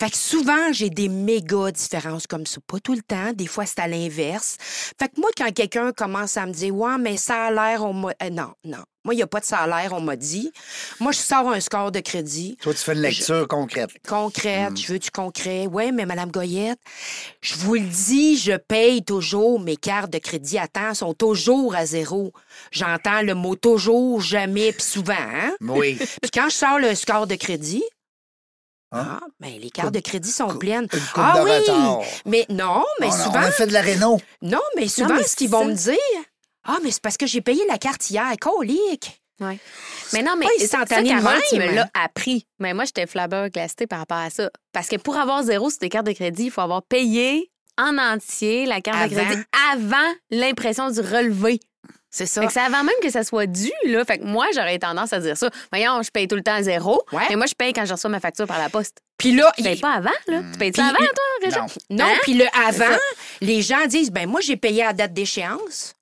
Fait que souvent, j'ai des méga différences comme ça. Pas tout le temps. Des fois, c'est à l'inverse. Fait que moi, quand quelqu'un commence à me dire, ouais, mais ça a l'air, on m'a. Euh, non, non. Moi, il n'y a pas de salaire, on m'a dit. Moi, je sors un score de crédit Toi, tu fais une lecture concrète. concrète. Mm. Je veux du concret. Oui, mais Madame Goyette, je vous le dis, je paye toujours mes cartes de crédit à temps, sont toujours à zéro. J'entends le mot toujours, jamais, puis souvent. Hein? Oui. Puis quand je sors le score de crédit, Hein? ah, ben, les cartes de crédit sont pleines. Ah oui! Mais non, mais on, a- souvent, on a fait de la réno. non, mais souvent, mais ce qu'ils c'est vont me dire, ah, mais c'est parce que j'ai payé la carte hier, colique. Ouais. Mais non, mais ça, Carole, tu me l'as appris. Mais moi, j'étais flabbergastée par rapport à ça. Parce que pour avoir zéro sur tes cartes de crédit, il faut avoir payé en entier la carte de crédit avant l'impression du relevé. C'est ça. Fait que c'est avant même que ça soit dû, là. Fait que moi, j'aurais tendance à dire ça. Voyons, je paye tout le temps à zéro. Ouais. Mais moi, je paye quand je reçois ma facture par la poste. Puis là, Tu payes il- pas avant, là? Tu payes ça avant, toi, Régent? Non. non, Hein? puis le avant, les gens disent, ben moi, j'ai payé à date d'échéance.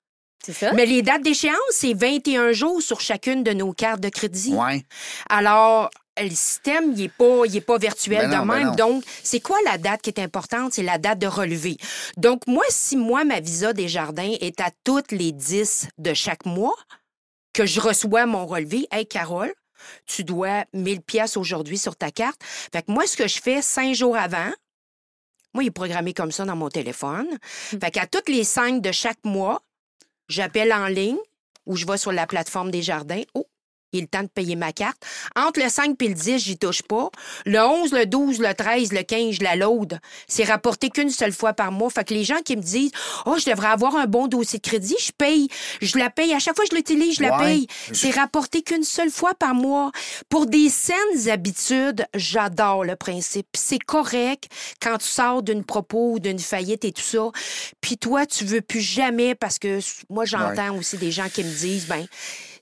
C'est ça? Mais les dates d'échéance, c'est 21 jours sur chacune de nos cartes de crédit. Ouais. Alors, le système, il n'est pas, il est pas virtuel Ben non, de ben même. Donc, c'est quoi la date qui est importante? C'est la date de relevé. Donc, moi, si moi, ma visa des jardins est à toutes les 10 de chaque mois, que je reçois mon relevé, hey, Carole, tu dois 1000 pièces aujourd'hui sur ta carte. Fait que moi, ce que je fais cinq jours avant, moi, il est programmé comme ça dans mon téléphone. Fait qu'à toutes les cinq de chaque mois, j'appelle en ligne ou je vais sur la plateforme des jardins. Oh, le temps de payer ma carte. Entre le 5 et le 10, j'y touche pas. Le 11, le 12, le 13, le 15, je la load. C'est rapporté qu'une seule fois par mois. Fait que les gens qui me disent Oh, je devrais avoir un bon dossier de crédit, je paye. Je la paye. À chaque fois que je l'utilise, je la Ouais. paye. C'est rapporté qu'une seule fois par mois. Pour des saines habitudes, j'adore le principe. C'est correct quand tu sors d'une propos ou d'une faillite et tout ça. Puis toi, tu veux plus jamais parce que moi, j'entends aussi des gens qui me disent ben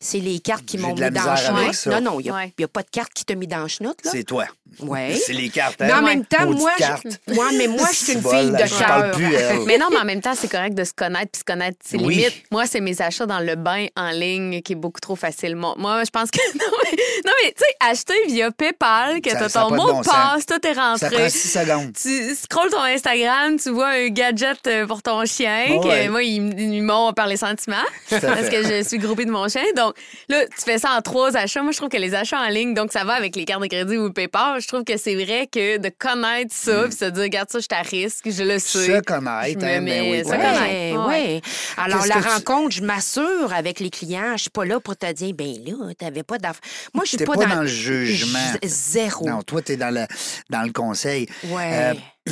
c'est les cartes qui m'ont mis dans le chenoute. Non, non, il n'y a, Ouais. a pas de carte qui t'a mis dans le chenoute, là. C'est toi. Ouais. C'est les cartes. Mais en hein? même temps, Maudite moi, je... carte. Ouais, mais moi, je suis une fille de parle cœur. elle. Mais non, mais en même temps, c'est correct de se connaître puis se connaître ses Oui. limites. Moi, c'est mes achats dans le bain en ligne qui est beaucoup trop facile. Moi, moi, je pense que. Non, mais, non, mais tu sais, acheter via PayPal, que t'as ton de mot bon de passe, tout est Ça rentré. prend six secondes. Tu scrolles ton Instagram, tu vois un gadget euh, pour ton chien, que ouais. moi, il, m- il m'ont par les sentiments, parce que je suis groupée de mon chien. Donc là, tu fais ça en trois achats. Moi, je trouve que les achats en ligne, donc ça va avec les cartes de crédit ou PayPal. Je trouve que c'est vrai que de connaître ça, puis se dire, regarde ça, je suis à risque, je le sais. Se connaître, Je hein, ben oui, se connaître. Ouais, Ouais. ouais. Alors, la tu- rencontre, je m'assure avec les clients. Je suis pas là pour te dire, ben là, t'avais pas d'affaires. Moi, je suis pas, pas dans le jugement. Zéro. Non, toi, t'es dans le, dans le conseil. Ouais. Euh,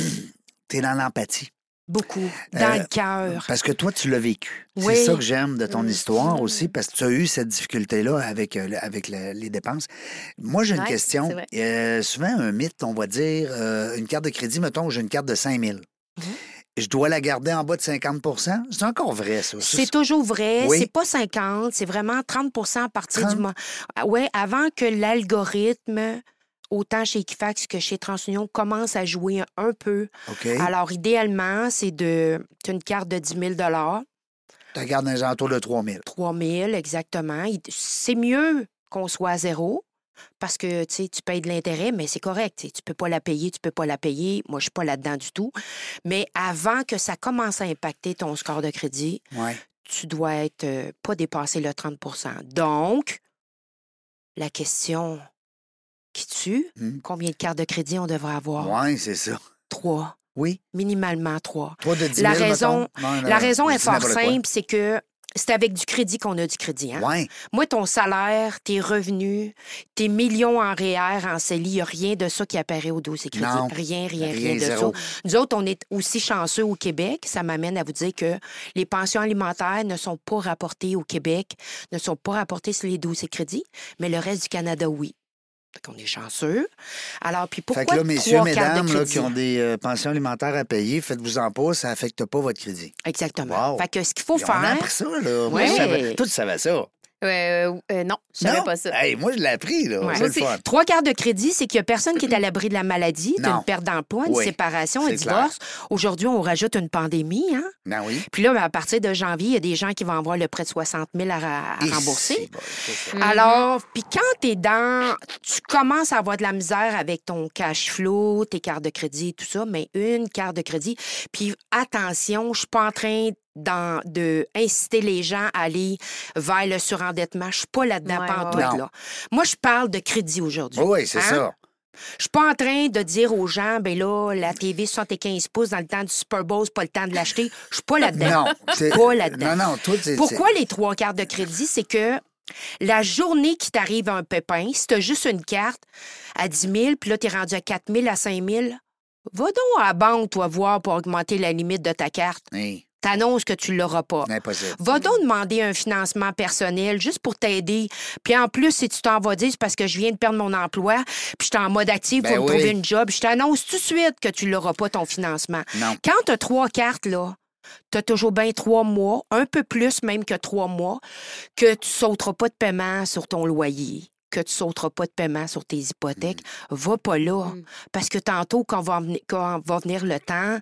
T'es dans l'empathie. Beaucoup. Dans Euh, le cœur. Parce que toi, tu l'as vécu. Oui. C'est ça que j'aime de ton Mm. histoire aussi, parce que tu as eu cette difficulté-là avec, euh, avec le- les dépenses. Moi, j'ai une Ouais, question. Euh, souvent, un mythe, on va dire, une carte de crédit, mettons, j'ai une carte de 5 000. Mm-hmm. Je dois la garder en bas de 50% C'est encore vrai, ça. C'est toujours vrai. Oui. C'est pas 50, c'est vraiment 30% à partir 30? du mois. Oui, avant que l'algorithme, autant chez Equifax que chez TransUnion, commence à jouer un, peu. Alors, idéalement, c'est de une carte de 10 000 Tu la gardes dans les alentours de 3 000 3 000 exactement. C'est mieux qu'on soit à zéro. Parce que tu payes de l'intérêt, mais c'est correct. tu Tu peux pas la payer, tu peux pas la payer. Moi, je suis pas là-dedans du tout. Mais avant que ça commence à impacter ton score de crédit, Ouais. tu dois être euh, pas dépasser le 30% Donc, la question qui tue, Hmm. combien de cartes de crédit on devrait avoir? Ouais, c'est ça. Trois. Oui. Minimalement trois. Toi, de 10 La 000, raison- mettons? Non, non, La raison est fort simple, c'est que c'est avec du crédit qu'on a du crédit. Hein? Ouais. Moi, ton salaire, tes revenus, tes millions en REER, en CELI, il n'y a rien de ça qui apparaît au dossier crédit. Non. Rien, rien, Rien, rien, de zéro. ça. Nous autres, on est aussi chanceux au Québec. Ça m'amène à vous dire que les pensions alimentaires ne sont pas rapportées au Québec, ne sont pas rapportées sur les dossiers crédits, mais le reste du Canada, oui. Fait qu'on est chanceux. Alors, puis pourquoi Fait que là, messieurs, mesdames, là, qui ont des euh, pensions alimentaires à payer, faites-vous en pas, ça n'affecte pas votre crédit. Exactement. Wow. Fait que ce qu'il faut Puis On a faire... appris ça, là. Moi, je savais- tu savais ça. Euh, euh, non, je savais Non? pas ça. Hey, moi, je l'ai appris, là. Ouais. C'est Moi le aussi. fun. Trois quarts de crédit, c'est qu'il n'y a personne qui est à l'abri de la maladie, Non. d'une perte d'emploi, une Oui, séparation, un c'est divorce. Aujourd'hui, on rajoute une pandémie. Hein? Ben oui. Puis là, ben, à partir de janvier, il y a des gens qui vont avoir le prêt de 60 000 à, ra- à rembourser. Mhm. Alors, puis quand tu es dans. Tu commences à avoir de la misère avec ton cash flow, tes cartes de crédit, tout ça, mais une carte de crédit. Puis attention, je suis pas en train d'en- de inciter les gens à aller vers le surendettement. Je suis pas là-dedans, Ouais, pas en ouais, tout, ouais. là. Moi, je parle de crédit aujourd'hui. Oui, oui, c'est Hein? ça. Je suis pas en train de dire aux gens, ben là, la TV 75 pouces dans le temps du Super Bowl, c'est pas le temps de l'acheter. Je suis pas là-dedans. Non. Pas là-dedans. Non, non, toi. Pourquoi les trois cartes de crédit? C'est que la journée qui t'arrive un pépin, si t'as juste une carte à 10 000, puis là, t'es rendu à 4 000, à 5 000, va donc à la banque, toi, voir pour augmenter la limite de ta carte. T'annonces que tu l'auras pas. impossible. Va donc demander un financement personnel juste pour t'aider. Puis en plus, si tu t'en vas dire, c'est parce que je viens de perdre mon emploi, puis je suis en mode actif Ben pour me oui. trouver une job, je t'annonce tout de suite que tu l'auras pas, ton financement. Non. Quand tu as trois cartes, là, tu as toujours bien trois mois, un peu plus même que trois mois, que tu sauteras pas de paiement sur ton loyer, que tu sauteras pas de paiement sur tes hypothèques. Va pas là. Mm. Parce que tantôt, quand va, venir, quand va venir le temps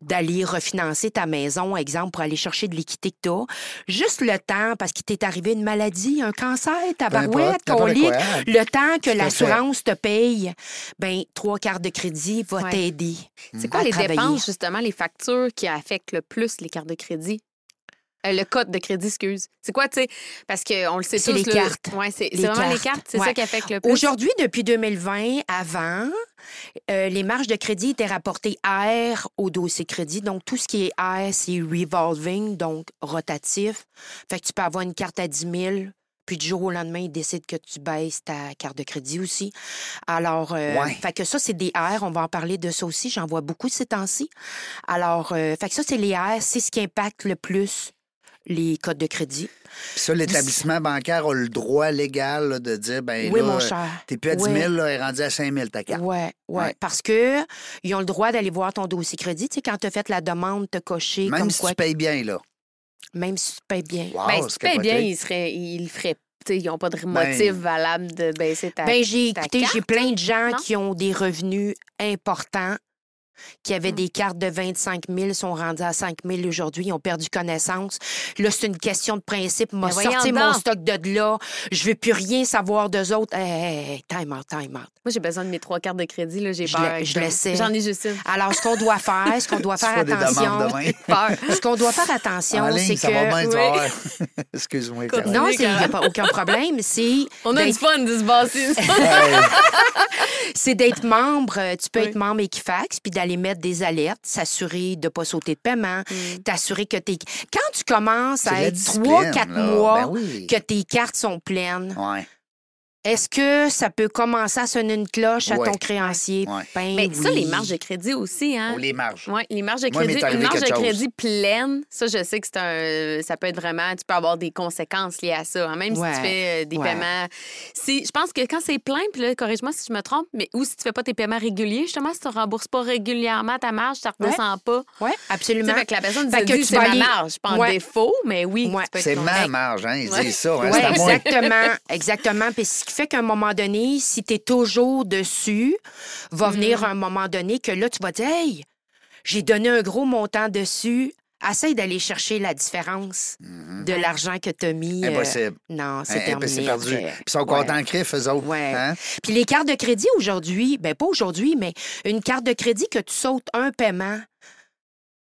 d'aller refinancer ta maison, exemple, pour aller chercher de l'équité que tu as, juste le temps, parce qu'il t'est arrivé une maladie, un cancer, ta barouette, ton lit, le temps que l'assurance te paye, ben trois cartes de crédit va Ouais. t'aider. C'est quoi à les travailler. dépenses, justement, les factures qui affectent le plus les cartes de crédit? Euh, le code de crédit, excuse. C'est quoi, tu sais? Parce qu'on le sait C'est tous. les le- cartes. Ouais, c'est Les c'est vraiment les cartes. cartes. C'est Ouais. ça qui affecte le plus. Aujourd'hui, depuis 2020, avant, euh, les marges de crédit étaient rapportées R au dossier crédit. Donc, tout ce qui est R, c'est revolving, donc rotatif. Fait que tu peux avoir une carte à 10 000 Puis du jour au lendemain, ils décident que tu baisses ta carte de crédit aussi. Alors, euh, Ouais. fait que ça, c'est des R. On va en parler de ça aussi. J'en vois beaucoup ces temps-ci. Alors, euh, fait que ça, c'est les R. C'est ce qui impacte le plus les codes de crédit. Puis ça, l'établissement bancaire a le droit légal là, de dire, ben oui, là, mon cher. t'es plus à 10 Oui. 000, là, elle est rendue à 5 000 ta carte. Ouais, ouais, Ouais. Parce que ils ont le droit d'aller voir ton dossier crédit. Tu sais, quand tu as fait la demande, te cocher Même comme si quoi. tu payes bien, là. Même si tu payes bien. Wow, Ben, si tu payes bien, ils, seraient, ils le feraient. Tu sais, ils n'ont pas de Ben- motif valable de baisser ta. Ben, j'ai ta écouté, carte, j'ai plein de gens non? qui ont des revenus importants, qui avaient Hmm. des cartes de 25 000, sont rendus à 5 000 aujourd'hui, ils ont perdu connaissance. Là, c'est une question de principe. M'a voyons sorti mon stock de là. Je veux plus rien savoir d'eux autres. Hey, hey, time out, time out. Moi, j'ai besoin de mes trois cartes de crédit. là, J'ai peur. je le sais. J'en ai juste une. Alors, ce qu'on doit faire, ce qu'on doit faire attention. Ce qu'on doit faire attention, En c'est que. Oui. Excuse-moi. Non, il n'y a pas aucun problème. C'est On a du fun de se c'est d'être membre. Tu peux Oui. être membre Equifax puis d'aller mettre des alertes, s'assurer de ne pas sauter de paiement, Mm. t'assurer que tes. Quand tu commences à être discipline, trois, quatre là. mois, Ben oui. que tes cartes sont pleines, Ouais. Est-ce que ça peut commencer à sonner une cloche à Ouais. ton créancier? Ouais. Ben Mais ça, oui. les marges de crédit aussi, hein? Ou les marges. Oui, les marges de Moi, crédit. m'est arrivé Une marge de quelque chose. crédit pleine, ça, je sais que c'est un. Ça peut être vraiment. Tu peux avoir des conséquences liées à ça. hein, Même Ouais. si tu fais euh, des Ouais. paiements. Si, je pense que quand c'est plein, puis là, corrige-moi si je me trompe, mais ou si tu fais pas tes paiements réguliers, justement, si tu ne rembourses pas régulièrement ta marge, ça ne Ouais. redescend pas. Oui, Tu absolument. fait que la personne Fait que dit tu c'est vas ma aller- marge, pas en Ouais. défaut, mais oui. Ouais. tu peux être C'est ma content. marge, hein? Ils Ouais. disent ça. Hein? Oui, c'est à moi. exactement, exactement. Puis ce qui fait qu'à un moment donné, si tu es toujours dessus, va Mm. venir un moment donné que là, tu vas dire Hey, j'ai donné un gros montant dessus. Essaye d'aller chercher la différence de l'argent que tu as mis. euh, Mm-hmm. Impossible. non, c'est terminé. c'est perdu. après. Puis ils sont Ouais. contents de crif, eux autres. Ouais. Hein? Puis les cartes de crédit aujourd'hui, ben pas aujourd'hui, mais une carte de crédit que tu sautes un paiement,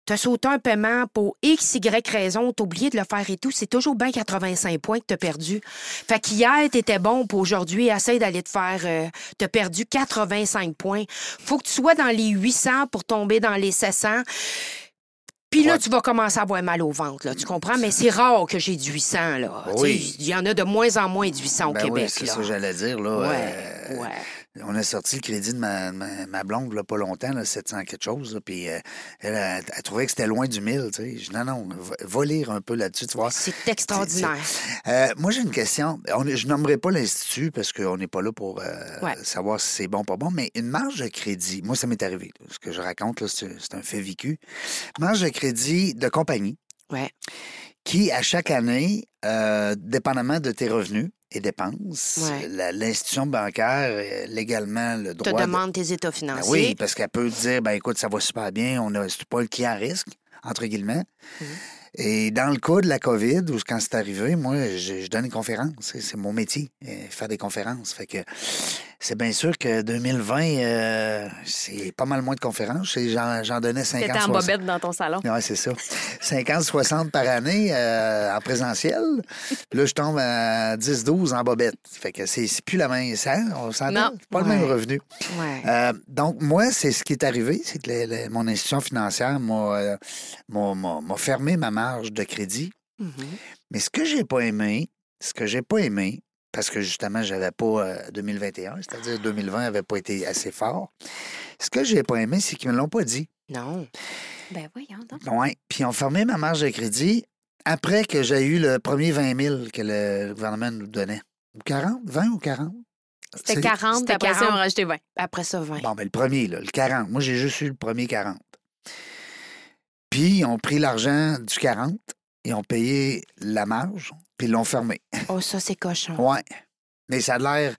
tu as sauté un paiement pour X, Y raison, t'as oublié de le faire et tout, c'est toujours bien 85 points que tu as perdu. Fait qu'hier, t'étais bon, pour aujourd'hui, essaye d'aller te faire. Euh, t'as perdu 85 points. Faut que tu sois dans les 800 pour tomber dans les 700. Puis là, Ouais. tu vas commencer à avoir mal au ventre, là, tu comprends? Mais c'est rare que j'ai du 800, là. Oui. Il y en a de moins en moins de 800 au Ben oui, Québec, c'est là. ça que j'allais dire. Là, Ouais, Euh, ouais. On a sorti le crédit de ma, ma, ma blonde là, pas longtemps, là, 700 quelque chose. Puis euh, elle, trouvait que c'était loin du 1000. tu sais. Je dis non, non, va, va lire un peu là-dessus, tu vois. C'est extraordinaire. Euh, moi, j'ai une question. On, je nommerai pas l'Institut parce qu'on n'est pas là pour euh, Ouais. savoir si c'est bon ou pas bon, mais une marge de crédit, moi, ça m'est arrivé. là. Ce que je raconte, là, c'est c'est un fait vécu. Marge de crédit de compagnie Ouais. Qui, à chaque année, euh, dépendamment de tes revenus et dépenses, Ouais. l'institution bancaire légalement le te droit. de- demande tes états Ben financiers. oui, parce qu'elle peut te dire, ben écoute, ça va super bien, on a pas le client à risque, entre guillemets. Mhm. Et dans le cas de la COVID, où quand c'est arrivé, moi, je, je donne des conférences. C'est, c'est mon métier, euh, faire des conférences. Fait que c'est bien sûr que 2020, euh, c'est pas mal moins de conférences. J'en, j'en donnais 50 T'étais en 60. bobette dans ton salon. Oui, c'est ça. 50-60 par année euh, en présentiel. Puis là, je tombe à 10-12 en bobette. Fait que c'est, c'est plus la même. Ça, on s'entend? Pas le même revenu. Ouais. Euh, donc, moi, c'est ce qui est arrivé, c'est que mon institution financière m'a, m'a- m'a- m'a fermé ma marge de crédit. Mhm. Mais ce que j'ai pas aimé, ce que j'ai pas aimé, parce que justement, j'avais pas euh, 2021, c'est-à-dire 2020 avait pas été assez fort. Ce que j'ai pas aimé, c'est qu'ils me l'ont pas dit. Non. Ben voyons donc. Oui. Puis ils ont fermé ma marge de crédit après que j'ai eu le premier 20 000 que le, gouvernement nous donnait. Ou 40? 20 ou 40? C'était C'est- 40, C'était après ça, 40. on a rajouté 20. Après ça, 20. Bon, ben, le premier, là, le 40. Moi, j'ai juste eu le premier 40. Puis, ils ont pris l'argent du 40, ils ont payé la marge, puis ils l'ont fermé. Oh, ça, c'est cochon. Ouais. Mais ça a l'air.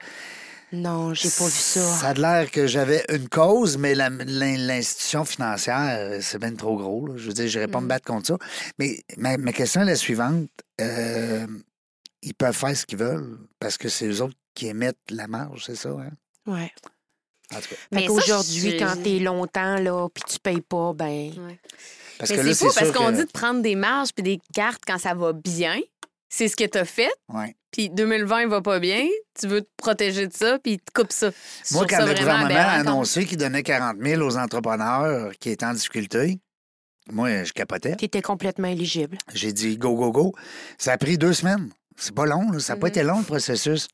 Non, j'ai pas vu ça. Ça a l'air que j'avais une cause, mais l'institution financière, c'est bien trop gros. là. Je veux dire, je pas me battre contre ça. Mais ma, ma question est la suivante. Euh, ils peuvent faire ce qu'ils veulent parce que c'est eux autres qui émettent la marge, c'est ça, hein? Ouais. En tout cas. Mais je- quand t'es longtemps, là, puis tu payes pas, ben... Ouais. Parce Mais que c'est fou parce qu'on que- dit de prendre des marges puis des cartes quand ça va bien. C'est ce que tu as fait. Ouais. Puis 2020 va pas bien. Tu veux te protéger de ça puis tu coupes ça. Moi, quand ça le gouvernement a annoncé qu'il donnait 40 000 aux entrepreneurs qui étaient en difficulté, moi, je capotais. T'étais complètement éligible. J'ai dit go, go, go. Ça a pris deux semaines. C'est pas long, là. ça n'a pas Mhm. été long le processus.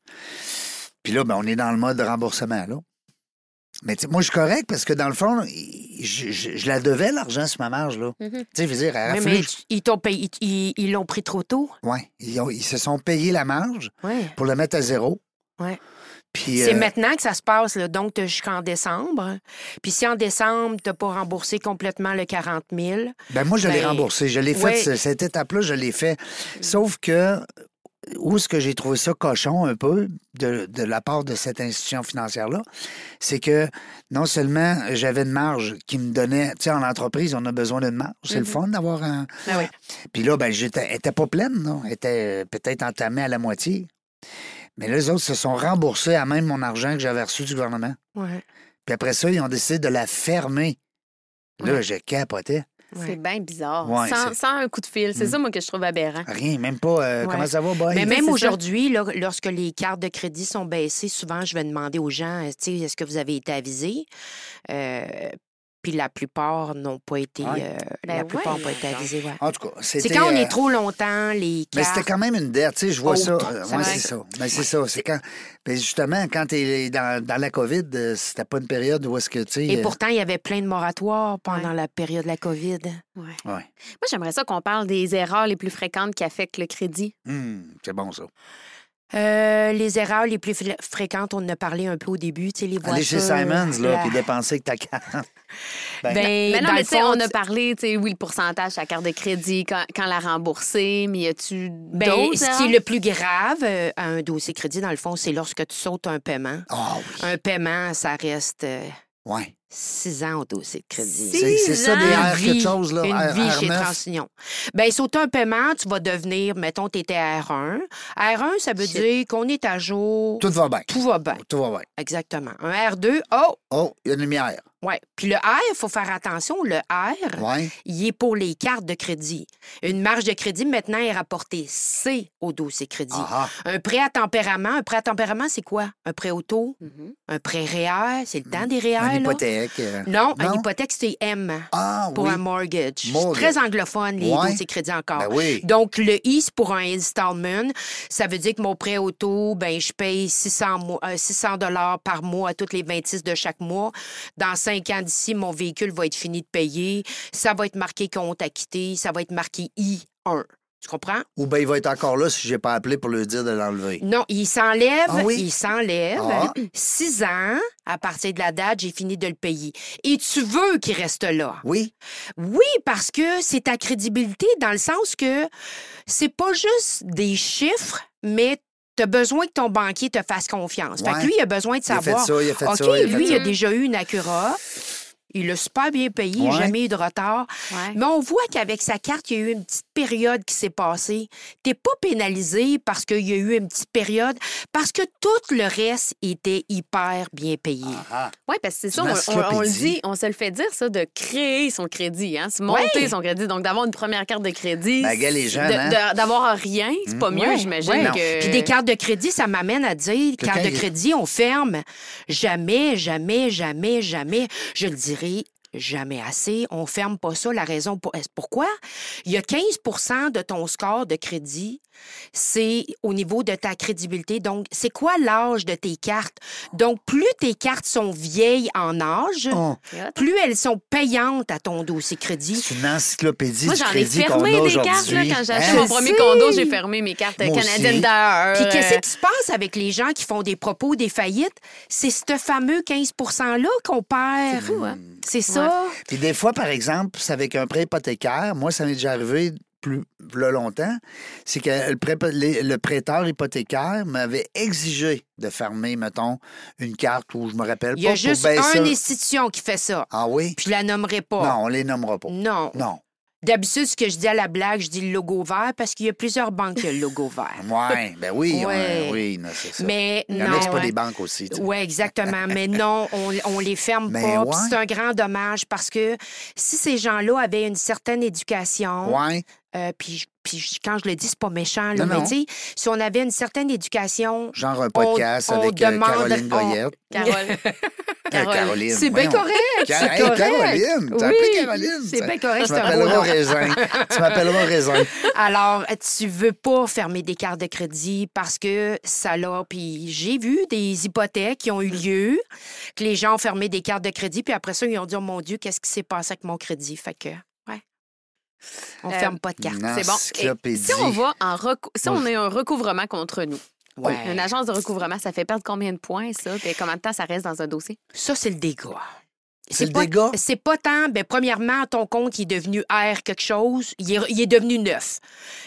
Puis là, ben, on est dans le mode remboursement. Là. Mais moi, je suis correct parce que dans le fond, je, je- je la devais l'argent sur ma marge. Là. Mhm. Tu sais, je veux dire, elle Oui, mais je- ils t'ont payé, ils ils l'ont pris trop tôt? Ouais, ils, se sont payés la marge Ouais. pour le mettre à zéro. Puis, C'est euh, maintenant que ça se passe, là. donc jusqu'en décembre. Puis si en décembre, tu n'as pas remboursé complètement le 40 000, Ben moi, je l'ai Ben, remboursé. Je l'ai fait, ouais. cette étape-là, je l'ai fait. Sauf que où est-ce que j'ai trouvé ça cochon un peu de, de la part de cette institution financière-là, c'est que non seulement j'avais une marge qui me donnait, tu sais, en entreprise, on a besoin d'une marge. C'est le fun d'avoir un. Ah oui. Puis là, ben, j'étais, elle était pas pleine, non? Elle était euh, peut-être entamée à la moitié. Mais là, les autres se sont remboursés à même mon argent que j'avais reçu du gouvernement. Ouais. Puis après ça, ils ont décidé de la fermer. Là, Ouais. je capotais. Ouais. C'est bien bizarre. Ouais, sans, un coup de fil. C'est Mm. ça, moi, que je trouve aberrant. Rien, même pas. euh, Ouais. Comment ça va, boy? Mais même aujourd'hui, là, lorsque les cartes de crédit sont baissées, souvent, je vais demander aux gens, euh, tu sais, est-ce que vous avez été avisés? Euh, puis la plupart n'ont pas été, Ouais. euh, Ben la plupart ouais. n'ont pas été avisés. ouais. En tout cas, c'était. C'est quand on euh, est trop longtemps, les Mais cartes. c'était quand même une dette, tu sais, je vois ça. Haute, euh, c'est vrai. c'est ça. Mais c'est ça. C'est quand. Mais justement, quand tu es dans, dans la COVID, euh, c'était pas une période où est-ce que, tu sais. Et euh, pourtant, il y avait plein de moratoires pendant Ouais. la période de la COVID. Ouais. ouais. Moi, j'aimerais ça qu'on parle des erreurs les plus fréquentes qui affectent le crédit. Hum, c'est bon, ça. Euh, les erreurs les plus fréquentes, on en a parlé un peu au début, tu sais, les voitures. Aller chez Simons, là, la- puis dépenser que ta carte. Ben, Ben, Mais non, dans mais le tu sais, fond, on a parlé, tu sais, oui, le pourcentage à la carte de crédit, quand, quand la rembourser, mais y a-tu Ben, d'autres ce qui erreurs? est le plus grave euh, à un dossier crédit, dans le fond, c'est lorsque tu sautes un paiement. Ah oui. Un paiement, ça reste euh, Ouais. six ans au dossier de crédit. Six C'est ça, des ans. R quelque chose, là. Une R- vie chez R9. Transignon. Bien, sauter un paiement, tu vas devenir, mettons, tu étais à R1. R1, ça veut Shit. dire qu'on est à jour. Tout va bien. Tout va bien. Tout va bien. Exactement. Un R2, oh, Oh, il y a une lumière. Ouais. Puis le R, il faut faire attention. Le R, Ouais. il est pour les cartes de crédit. Une marge de crédit, maintenant, est rapportée C au dossier crédit. Ah, ah. Un prêt à tempérament, un prêt à tempérament, c'est quoi? Un prêt auto? Mhm. Un prêt REER? C'est le temps des REER, Une hypothèque. euh. Non, Non? une hypothèque, c'est M Ah, pour oui. un mortgage. Très anglophone, les Ouais. dossiers crédits encore. Ben oui. Donc, le I, c'est pour un installment. Ça veut dire que mon prêt auto, ben, je paye 600, mois- euh, 600 dollars par mois à toutes les 26 de chaque mois. Dans cinq ans d'ici, mon véhicule va être fini de payer. Ça va être marqué compte à quitter. Ça va être marqué I1. Tu comprends? Ou bien il va être encore là si j'ai pas appelé pour lui dire de l'enlever. Non, il s'enlève. Ah oui? Il s'enlève. Ah. Six ans, à partir de la date, j'ai fini de le payer. Et tu veux qu'il reste là? Oui. Oui, parce que c'est ta crédibilité dans le sens que c'est pas juste des chiffres, mais tu as besoin que ton banquier te fasse confiance. Fait Ouais. que lui, il a besoin de Il a fait savoir. ça, il a fait OK, ça. il a fait lui, il a déjà eu une Acura. Il l'a super bien payé, Ouais. jamais eu de retard. Ouais. Mais on voit qu'avec sa carte, il y a eu une petite période qui s'est passée. T'es pas pénalisé parce qu'il y a eu une petite période, parce que tout le reste était hyper bien payé. Ah, Oui, parce que c'est ça, on, on- on le dit, on se le fait dire, ça, de créer son crédit, hein, se monter son crédit. Donc, d'avoir une première carte de crédit. Ben, hein? D'avoir rien, c'est pas mieux, Ouais, j'imagine. ouais. que... Puis des cartes de crédit, ça m'amène à dire, carte quand de crédit, on ferme. Jamais, jamais, jamais, jamais. Je le dirais jamais assez. On ferme pas ça. La raison pour... pourquoi? Il y a 15% de ton score de crédit, c'est au niveau de ta crédibilité. Donc, c'est quoi l'âge de tes cartes? Donc, plus tes cartes sont vieilles en âge, oh, plus elles sont payantes à ton dossier crédit. c'est une encyclopédie Moi, j'en ai crédit qu'on fermé a des cartes. Là, quand j'ai acheté Hein? mon premier condo, j'ai fermé mes cartes canadiennes d'heure. Puis qu'est-ce qui se passe avec les gens qui font des propos, des faillites? C'est ce fameux 15 $-là qu'on perd. C'est hein? C'est ça? Puis des fois, par exemple, c'est avec un prêt hypothécaire. Moi, ça m'est déjà arrivé plus là, longtemps. C'est que le, prêteur hypothécaire m'avait exigé de fermer, mettons, une carte où je me rappelle Il y a pas. juste une institution qui fait ça. Ah oui? Puis je la nommerai pas. Non, on les nommera pas. Non. Non. D'habitude, ce que je dis à la blague, je dis le logo vert parce qu'il y a plusieurs banques qui ont le logo vert. Ouais, ben oui, Ouais. oui, non, c'est ça. Mais Il y en non. pas ouais. des banques aussi. Oui, exactement. Mais non, on, on les ferme pas. Ouais. c'est un grand dommage parce que si ces gens-là avaient une certaine éducation, Ouais. Euh, puis, quand je le dis, c'est pas méchant, là, Non, mais non. tu sais, si on avait une certaine éducation. Genre un podcast on avec euh, demande- Caroline on- Goyette. Carole. Euh, Caroline. C'est bien correct. Car- c'est Hey, correct. Caroline, t'as Oui, appelé Caroline. C'est bien correct, Tu c'est un beau m'appelleras. Raisin. tu m'appelleras Raisin. Alors, tu veux pas fermer des cartes de crédit parce que ça l'a. Puis j'ai vu des hypothèques qui ont eu lieu, que les gens ont fermé des cartes de crédit, puis après ça, ils ont dit, oh mon Dieu, qu'est-ce qui s'est passé avec mon crédit? Fait que. On Euh, ferme pas de cartes. C'est bon. Et si on va en recou- si on a un recouvrement contre nous, Ouais. une agence de recouvrement, ça fait perdre combien de points, ça? Puis combien de temps ça reste dans un dossier? Ça, c'est le dégât. C'est le pas, dégât? C'est pas tant, ben, premièrement, ton compte il est devenu R quelque chose, il est, il est devenu neuf.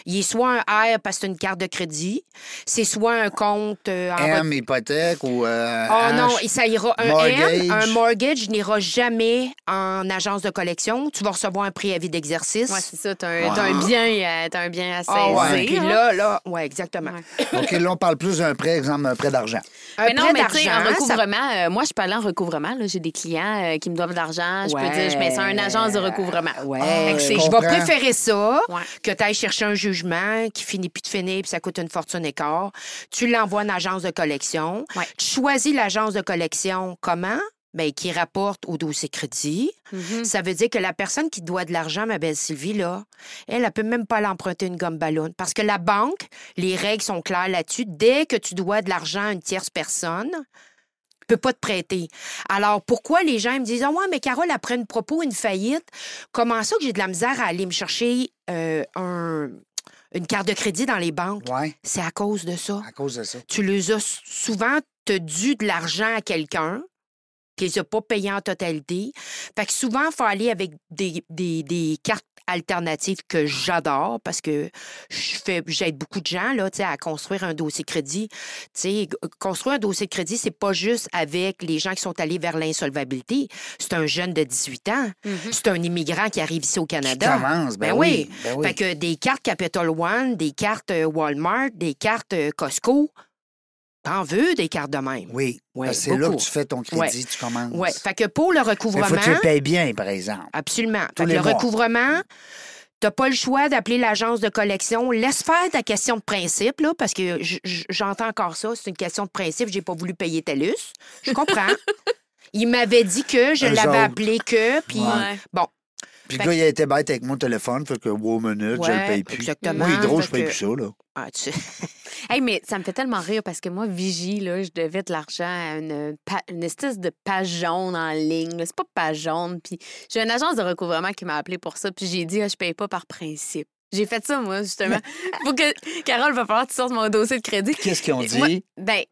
Il est soit un R parce que c'est une carte de crédit, c'est soit un compte euh, en M, hypothèque ou. Euh, Oh H. non, et ça ira. Un mortgage. M, un mortgage n'ira jamais en agence de collection. Tu vas recevoir un préavis d'exercice. Ouais, c'est ça. T'as un, t'as un bien, euh, t'as un bien à saisir. Ah ouais. Puis là, là, ouais, exactement. Ouais. OK, là, on parle plus d'un prêt, exemple, un prêt d'argent. Un Mais non, prêt mais tu sais, en ça- recouvrement, euh, moi, je peux aller en recouvrement. là. J'ai des clients euh, qui me doivent de l'argent. Je peux dire, je mets ça à une agence de recouvrement. Ouais. Ah, je vais préférer ça Ouais. que tu ailles chercher un jugement qui finit plus de finir puis ça coûte une fortune et quart. Tu l'envoies à une agence de collection. Ouais. Tu choisis l'agence de collection comment? Bien, qui rapporte au dossier crédit. Mhm. Ça veut dire que la personne qui doit de l'argent, ma belle Sylvie, là, elle, elle peut même pas l'emprunter une gomme ballon. Parce que la banque, les règles sont claires là-dessus. Dès que tu dois de l'argent à une tierce personne, peut pas te prêter. Alors, pourquoi les gens me disent Ah ouais, mais Carole, après une propos, une faillite, comment ça que j'ai de la misère à aller me chercher euh, un- une carte de crédit dans les banques? Oui, C'est à cause de ça. à cause de ça. Tu les as souvent te dû de l'argent à quelqu'un qui les a pas payés en totalité. Fait que souvent, il faut aller avec des, des- des cartes alternatives que j'adore parce que je fais j'aide beaucoup de gens là, à construire un dossier crédit. Construire un dossier de crédit, c'est pas juste avec les gens qui sont allés vers l'insolvabilité. C'est un jeune de 18 ans. Mhm. C'est un immigrant qui arrive ici au Qui Canada. commence, ben, Ben oui. oui. Ben oui. Fait que des cartes Capital One, des cartes euh, Walmart, des cartes euh, Costco, t'en veux des cartes de même? Oui, Ouais, parce que c'est là que tu fais ton crédit, Ouais. tu commences. Ouais. Fait que pour le Mais recouvrement, faut que tu le payes bien, par exemple. absolument. tous Fait que le mois. recouvrement, t'as pas le choix d'appeler l'agence de collection. Laisse faire ta question de principe, là, parce que j'entends encore ça. C'est une question de principe. J'ai pas voulu payer TELUS. Je comprends. Il m'avait dit que je l'avais appelé que, puis Ouais. bon, Puis Fait le gars, il a été bête avec mon téléphone, fait que, wow, minute, je le paye plus. exactement. Moi, Hydro, je paye que- plus ça, là. ah, tu- Hey, mais ça me fait tellement rire parce que moi, Vigie, là, je devais de l'argent à une, pa- une espèce de page jaune en ligne. C'est pas page jaune. Puis j'ai une agence de recouvrement qui m'a appelé pour ça. Puis j'ai dit, ah, je paye pas par principe. J'ai fait ça, moi, justement. Faut que. Carole, va falloir que tu sortes mon dossier de crédit. Qu'est-ce qu'ils ont dit? Moi, ben,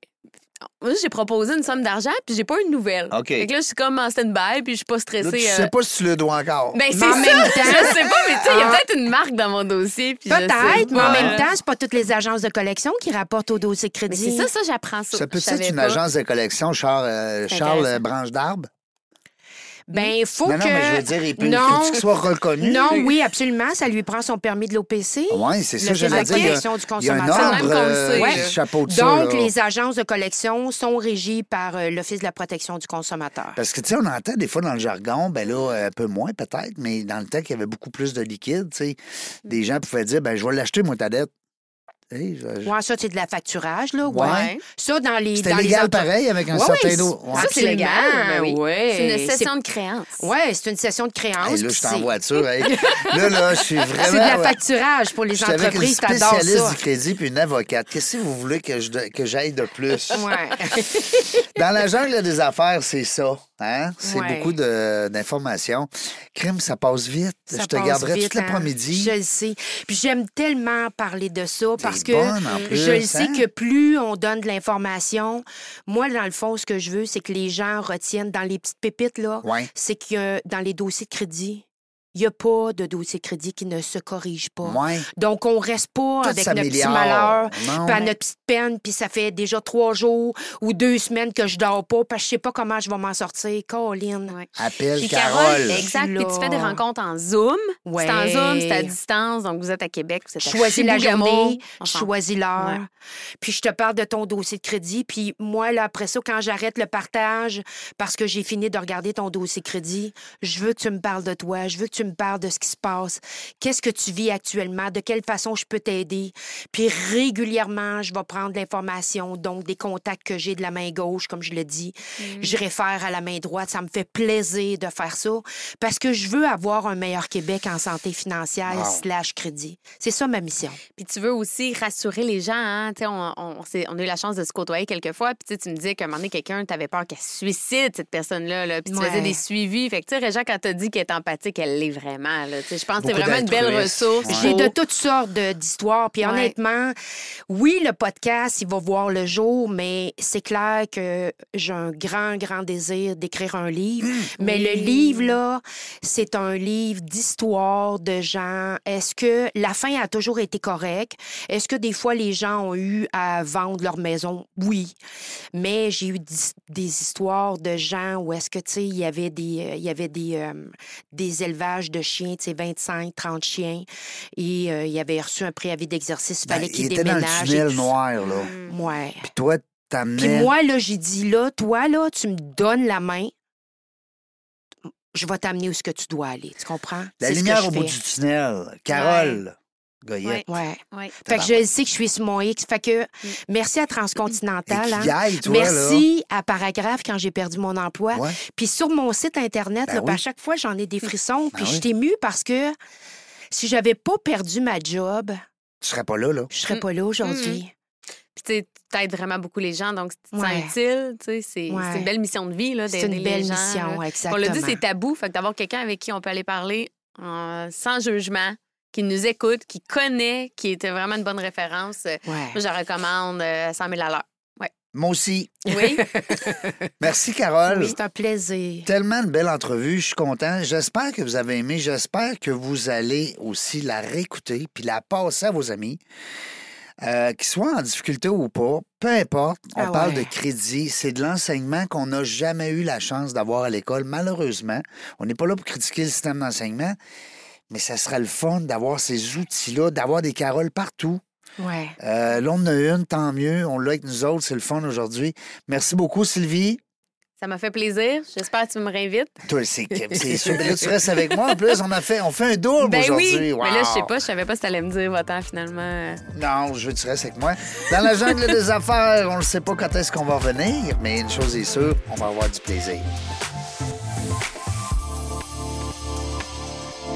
moi, j'ai proposé une somme d'argent, puis j'ai pas eu de nouvelles. OK. Fait que là, je suis comme en stand-by, puis je suis pas stressée. Là, tu euh, sais pas si tu le dois encore. Ben, c'est ça. même temps- Je sais pas, mais tu sais, il y a Ah. peut-être une marque dans mon dossier. puis je sais Peut-être, mais en même temps, c'est pas toutes les agences de collection qui rapportent au dossier Mais crédit. c'est ça, ça, j'apprends ça. ça peut être une pas. agence de collection, Charles, euh, Charles intéressant. euh, Branche d'Arbre? Ben, il faut non, que. non, mais je veux dire, il peut Non. faut qu'il soit reconnu. Non, oui, absolument. Ça lui prend son permis de l'OPC. Oui, c'est ça, j'allais la dire. Il y a- il a un ordre euh, chapeau de ça. Donc, les agences de collection sont régies par euh, l'Office de la protection du consommateur. Parce que, tu sais, on entend des fois dans le jargon, ben là, un peu moins peut-être, mais dans le temps qu'il y avait beaucoup plus de liquide, tu sais, des gens pouvaient dire, ben je vais l'acheter, moi, ta dette. Sais, je- Ouais, ça, c'est de l'affacturage, là. Ouais. Ouais. Ça, dans les. C'était les légal entre- pareil avec un Ouais, certain oui, dos. Ça, c'est légal. Ben oui. Ouais. C'est une session de créance. Oui, c'est une session de créance. Hey, là, je suis en voiture. hey. Là, là, je suis vraiment. C'est de l'affacturage pour les Je suis avec une entreprises. T'adores spécialiste ça. du crédit puis une avocate. Qu'est-ce que vous voulez que je que j'aille de plus? Ouais. Dans la jungle des affaires, c'est ça. Hein? C'est Ouais. beaucoup d'informations. Crime, ça passe vite. Ça je te garderai vite, tout hein? l'après-midi. Je le sais. Puis j'aime tellement parler de ça parce que plus, je le sais hein? que plus on donne de l'information, moi, dans le fond, ce que je veux, c'est que les gens retiennent dans les petites pépites, là, Ouais. c'est que dans les dossiers de crédit, il n'y a pas de dossier crédit qui ne se corrige pas. Ouais. Donc, on reste pas Tout avec notre petit malheur, puis à notre petite peine, puis ça fait déjà trois jours ou deux semaines que je dors pas, parce que je sais pas comment je vais m'en sortir. Colin. Ouais. Appelle Puis Carole. Carole, exact. Puis tu fais des rencontres en Zoom. Ouais. C'est en Zoom, c'est à distance. Donc, vous êtes à Québec, vous êtes à choisis la journée, choisis l'heure. Puis je te parle de ton dossier de crédit. Puis moi, là, après ça, quand j'arrête le partage, parce que j'ai fini de regarder ton dossier de crédit, je veux que tu me parles de toi. Je veux que tu tu me parles de ce qui se passe? Qu'est-ce que tu vis actuellement? De quelle façon je peux t'aider? Puis régulièrement, je vais prendre l'information, donc des contacts que j'ai de la main gauche, comme je le dis. Mm. Je réfère à la main droite. Ça me fait plaisir de faire ça parce que je veux avoir un meilleur Québec en santé financière Wow. slash crédit. C'est ça ma mission. Puis tu veux aussi rassurer les gens. Hein? Tu sais, On, on, a eu la chance de se côtoyer quelques fois. Puis tu me disais qu'à un moment donné, quelqu'un, t'avais peur qu'elle suicide, cette personne-là. Là. Puis tu Ouais. faisais des suivis. Fait que tu sais, Réjean, quand t'as dit qu'elle est empathique, elle l'est vraiment. Là. Je pense que c'est vraiment une belle ressource. Ouais. J'ai de toutes sortes d'histoires. Puis Ouais. honnêtement, oui, le podcast, il va voir le jour, mais c'est clair que j'ai un grand, grand désir d'écrire un livre. Mais le livre, là, c'est un livre d'histoire de gens. Est-ce que la fin a toujours été correcte? Est-ce que des fois, les gens ont eu à vendre leur maison? Oui. Mais j'ai eu des histoires de gens où est-ce que, tu sais, il y avait des, euh, il y avait des, euh, des élevages de chiens, tu sais, 25, 30 chiens. Et euh, il avait reçu un préavis d'exercice. Il Ben, fallait il qu'il était dans le déménage. et tunnel noir, là. Ouais. Puis toi, Puis t'amenais... moi, là, j'ai dit, là, toi, là, tu me donnes la main. Je vais t'amener où ce que tu dois aller. Tu comprends? La lumière au bout du tunnel. Carole Goyette. Ouais. Ouais. Fait que je sais que je suis sur mon X. Fait que merci à Transcontinental. Hein. qui aille, toi, Merci à Paragraphe quand j'ai perdu mon emploi. Ouais. Puis sur mon site Internet, Ben là, puis oui. à chaque fois, j'en ai des frissons. Puis Ben je oui. suis émue parce que si j'avais pas perdu ma job, Tu serais pas là, là. je serais Mm. pas là aujourd'hui. Puis tu sais, t'aides vraiment beaucoup les gens. Donc, tu te sens Ouais. utile. Tu sais, C'est Ouais. c'est une belle mission de vie. là, C'est une belle mission, là. On exactement. l'a dit, c'est tabou. Fait que d'avoir quelqu'un avec qui on peut aller parler euh, sans jugement, qui nous écoute, qui connaît, qui était vraiment une bonne référence. euh, Ouais. Moi, je la recommande euh, 100 000 à l'heure. Moi aussi. Oui? Merci, Carole. C'est un plaisir. Tellement de belle entrevue, je suis content. J'espère que vous avez aimé. J'espère que vous allez aussi la réécouter puis la passer à vos amis. Euh, qu'ils soient en difficulté ou pas, peu importe, on Ah parle ouais. de crédit, c'est de l'enseignement qu'on n'a jamais eu la chance d'avoir à l'école, malheureusement. On n'est pas là pour critiquer le système d'enseignement, mais ça serait le fun d'avoir ces outils-là, d'avoir des caroles partout. Ouais. Euh, là, on en a une, tant mieux. On l'a avec nous autres, c'est le fun aujourd'hui. Merci beaucoup, Sylvie. Ça m'a fait plaisir. J'espère que tu me réinvites. Toi, c'est c'est sûr. Mais là, tu restes avec moi. En plus, on a fait, on fait un double Ben aujourd'hui. oui. Wow. Mais là, je sais pas, je savais pas si t'allais me dire votre finalement. Non, je veux que tu restes avec moi. Dans la jungle des affaires, on ne sait pas quand est-ce qu'on va revenir, mais une chose est sûre, on va avoir du plaisir.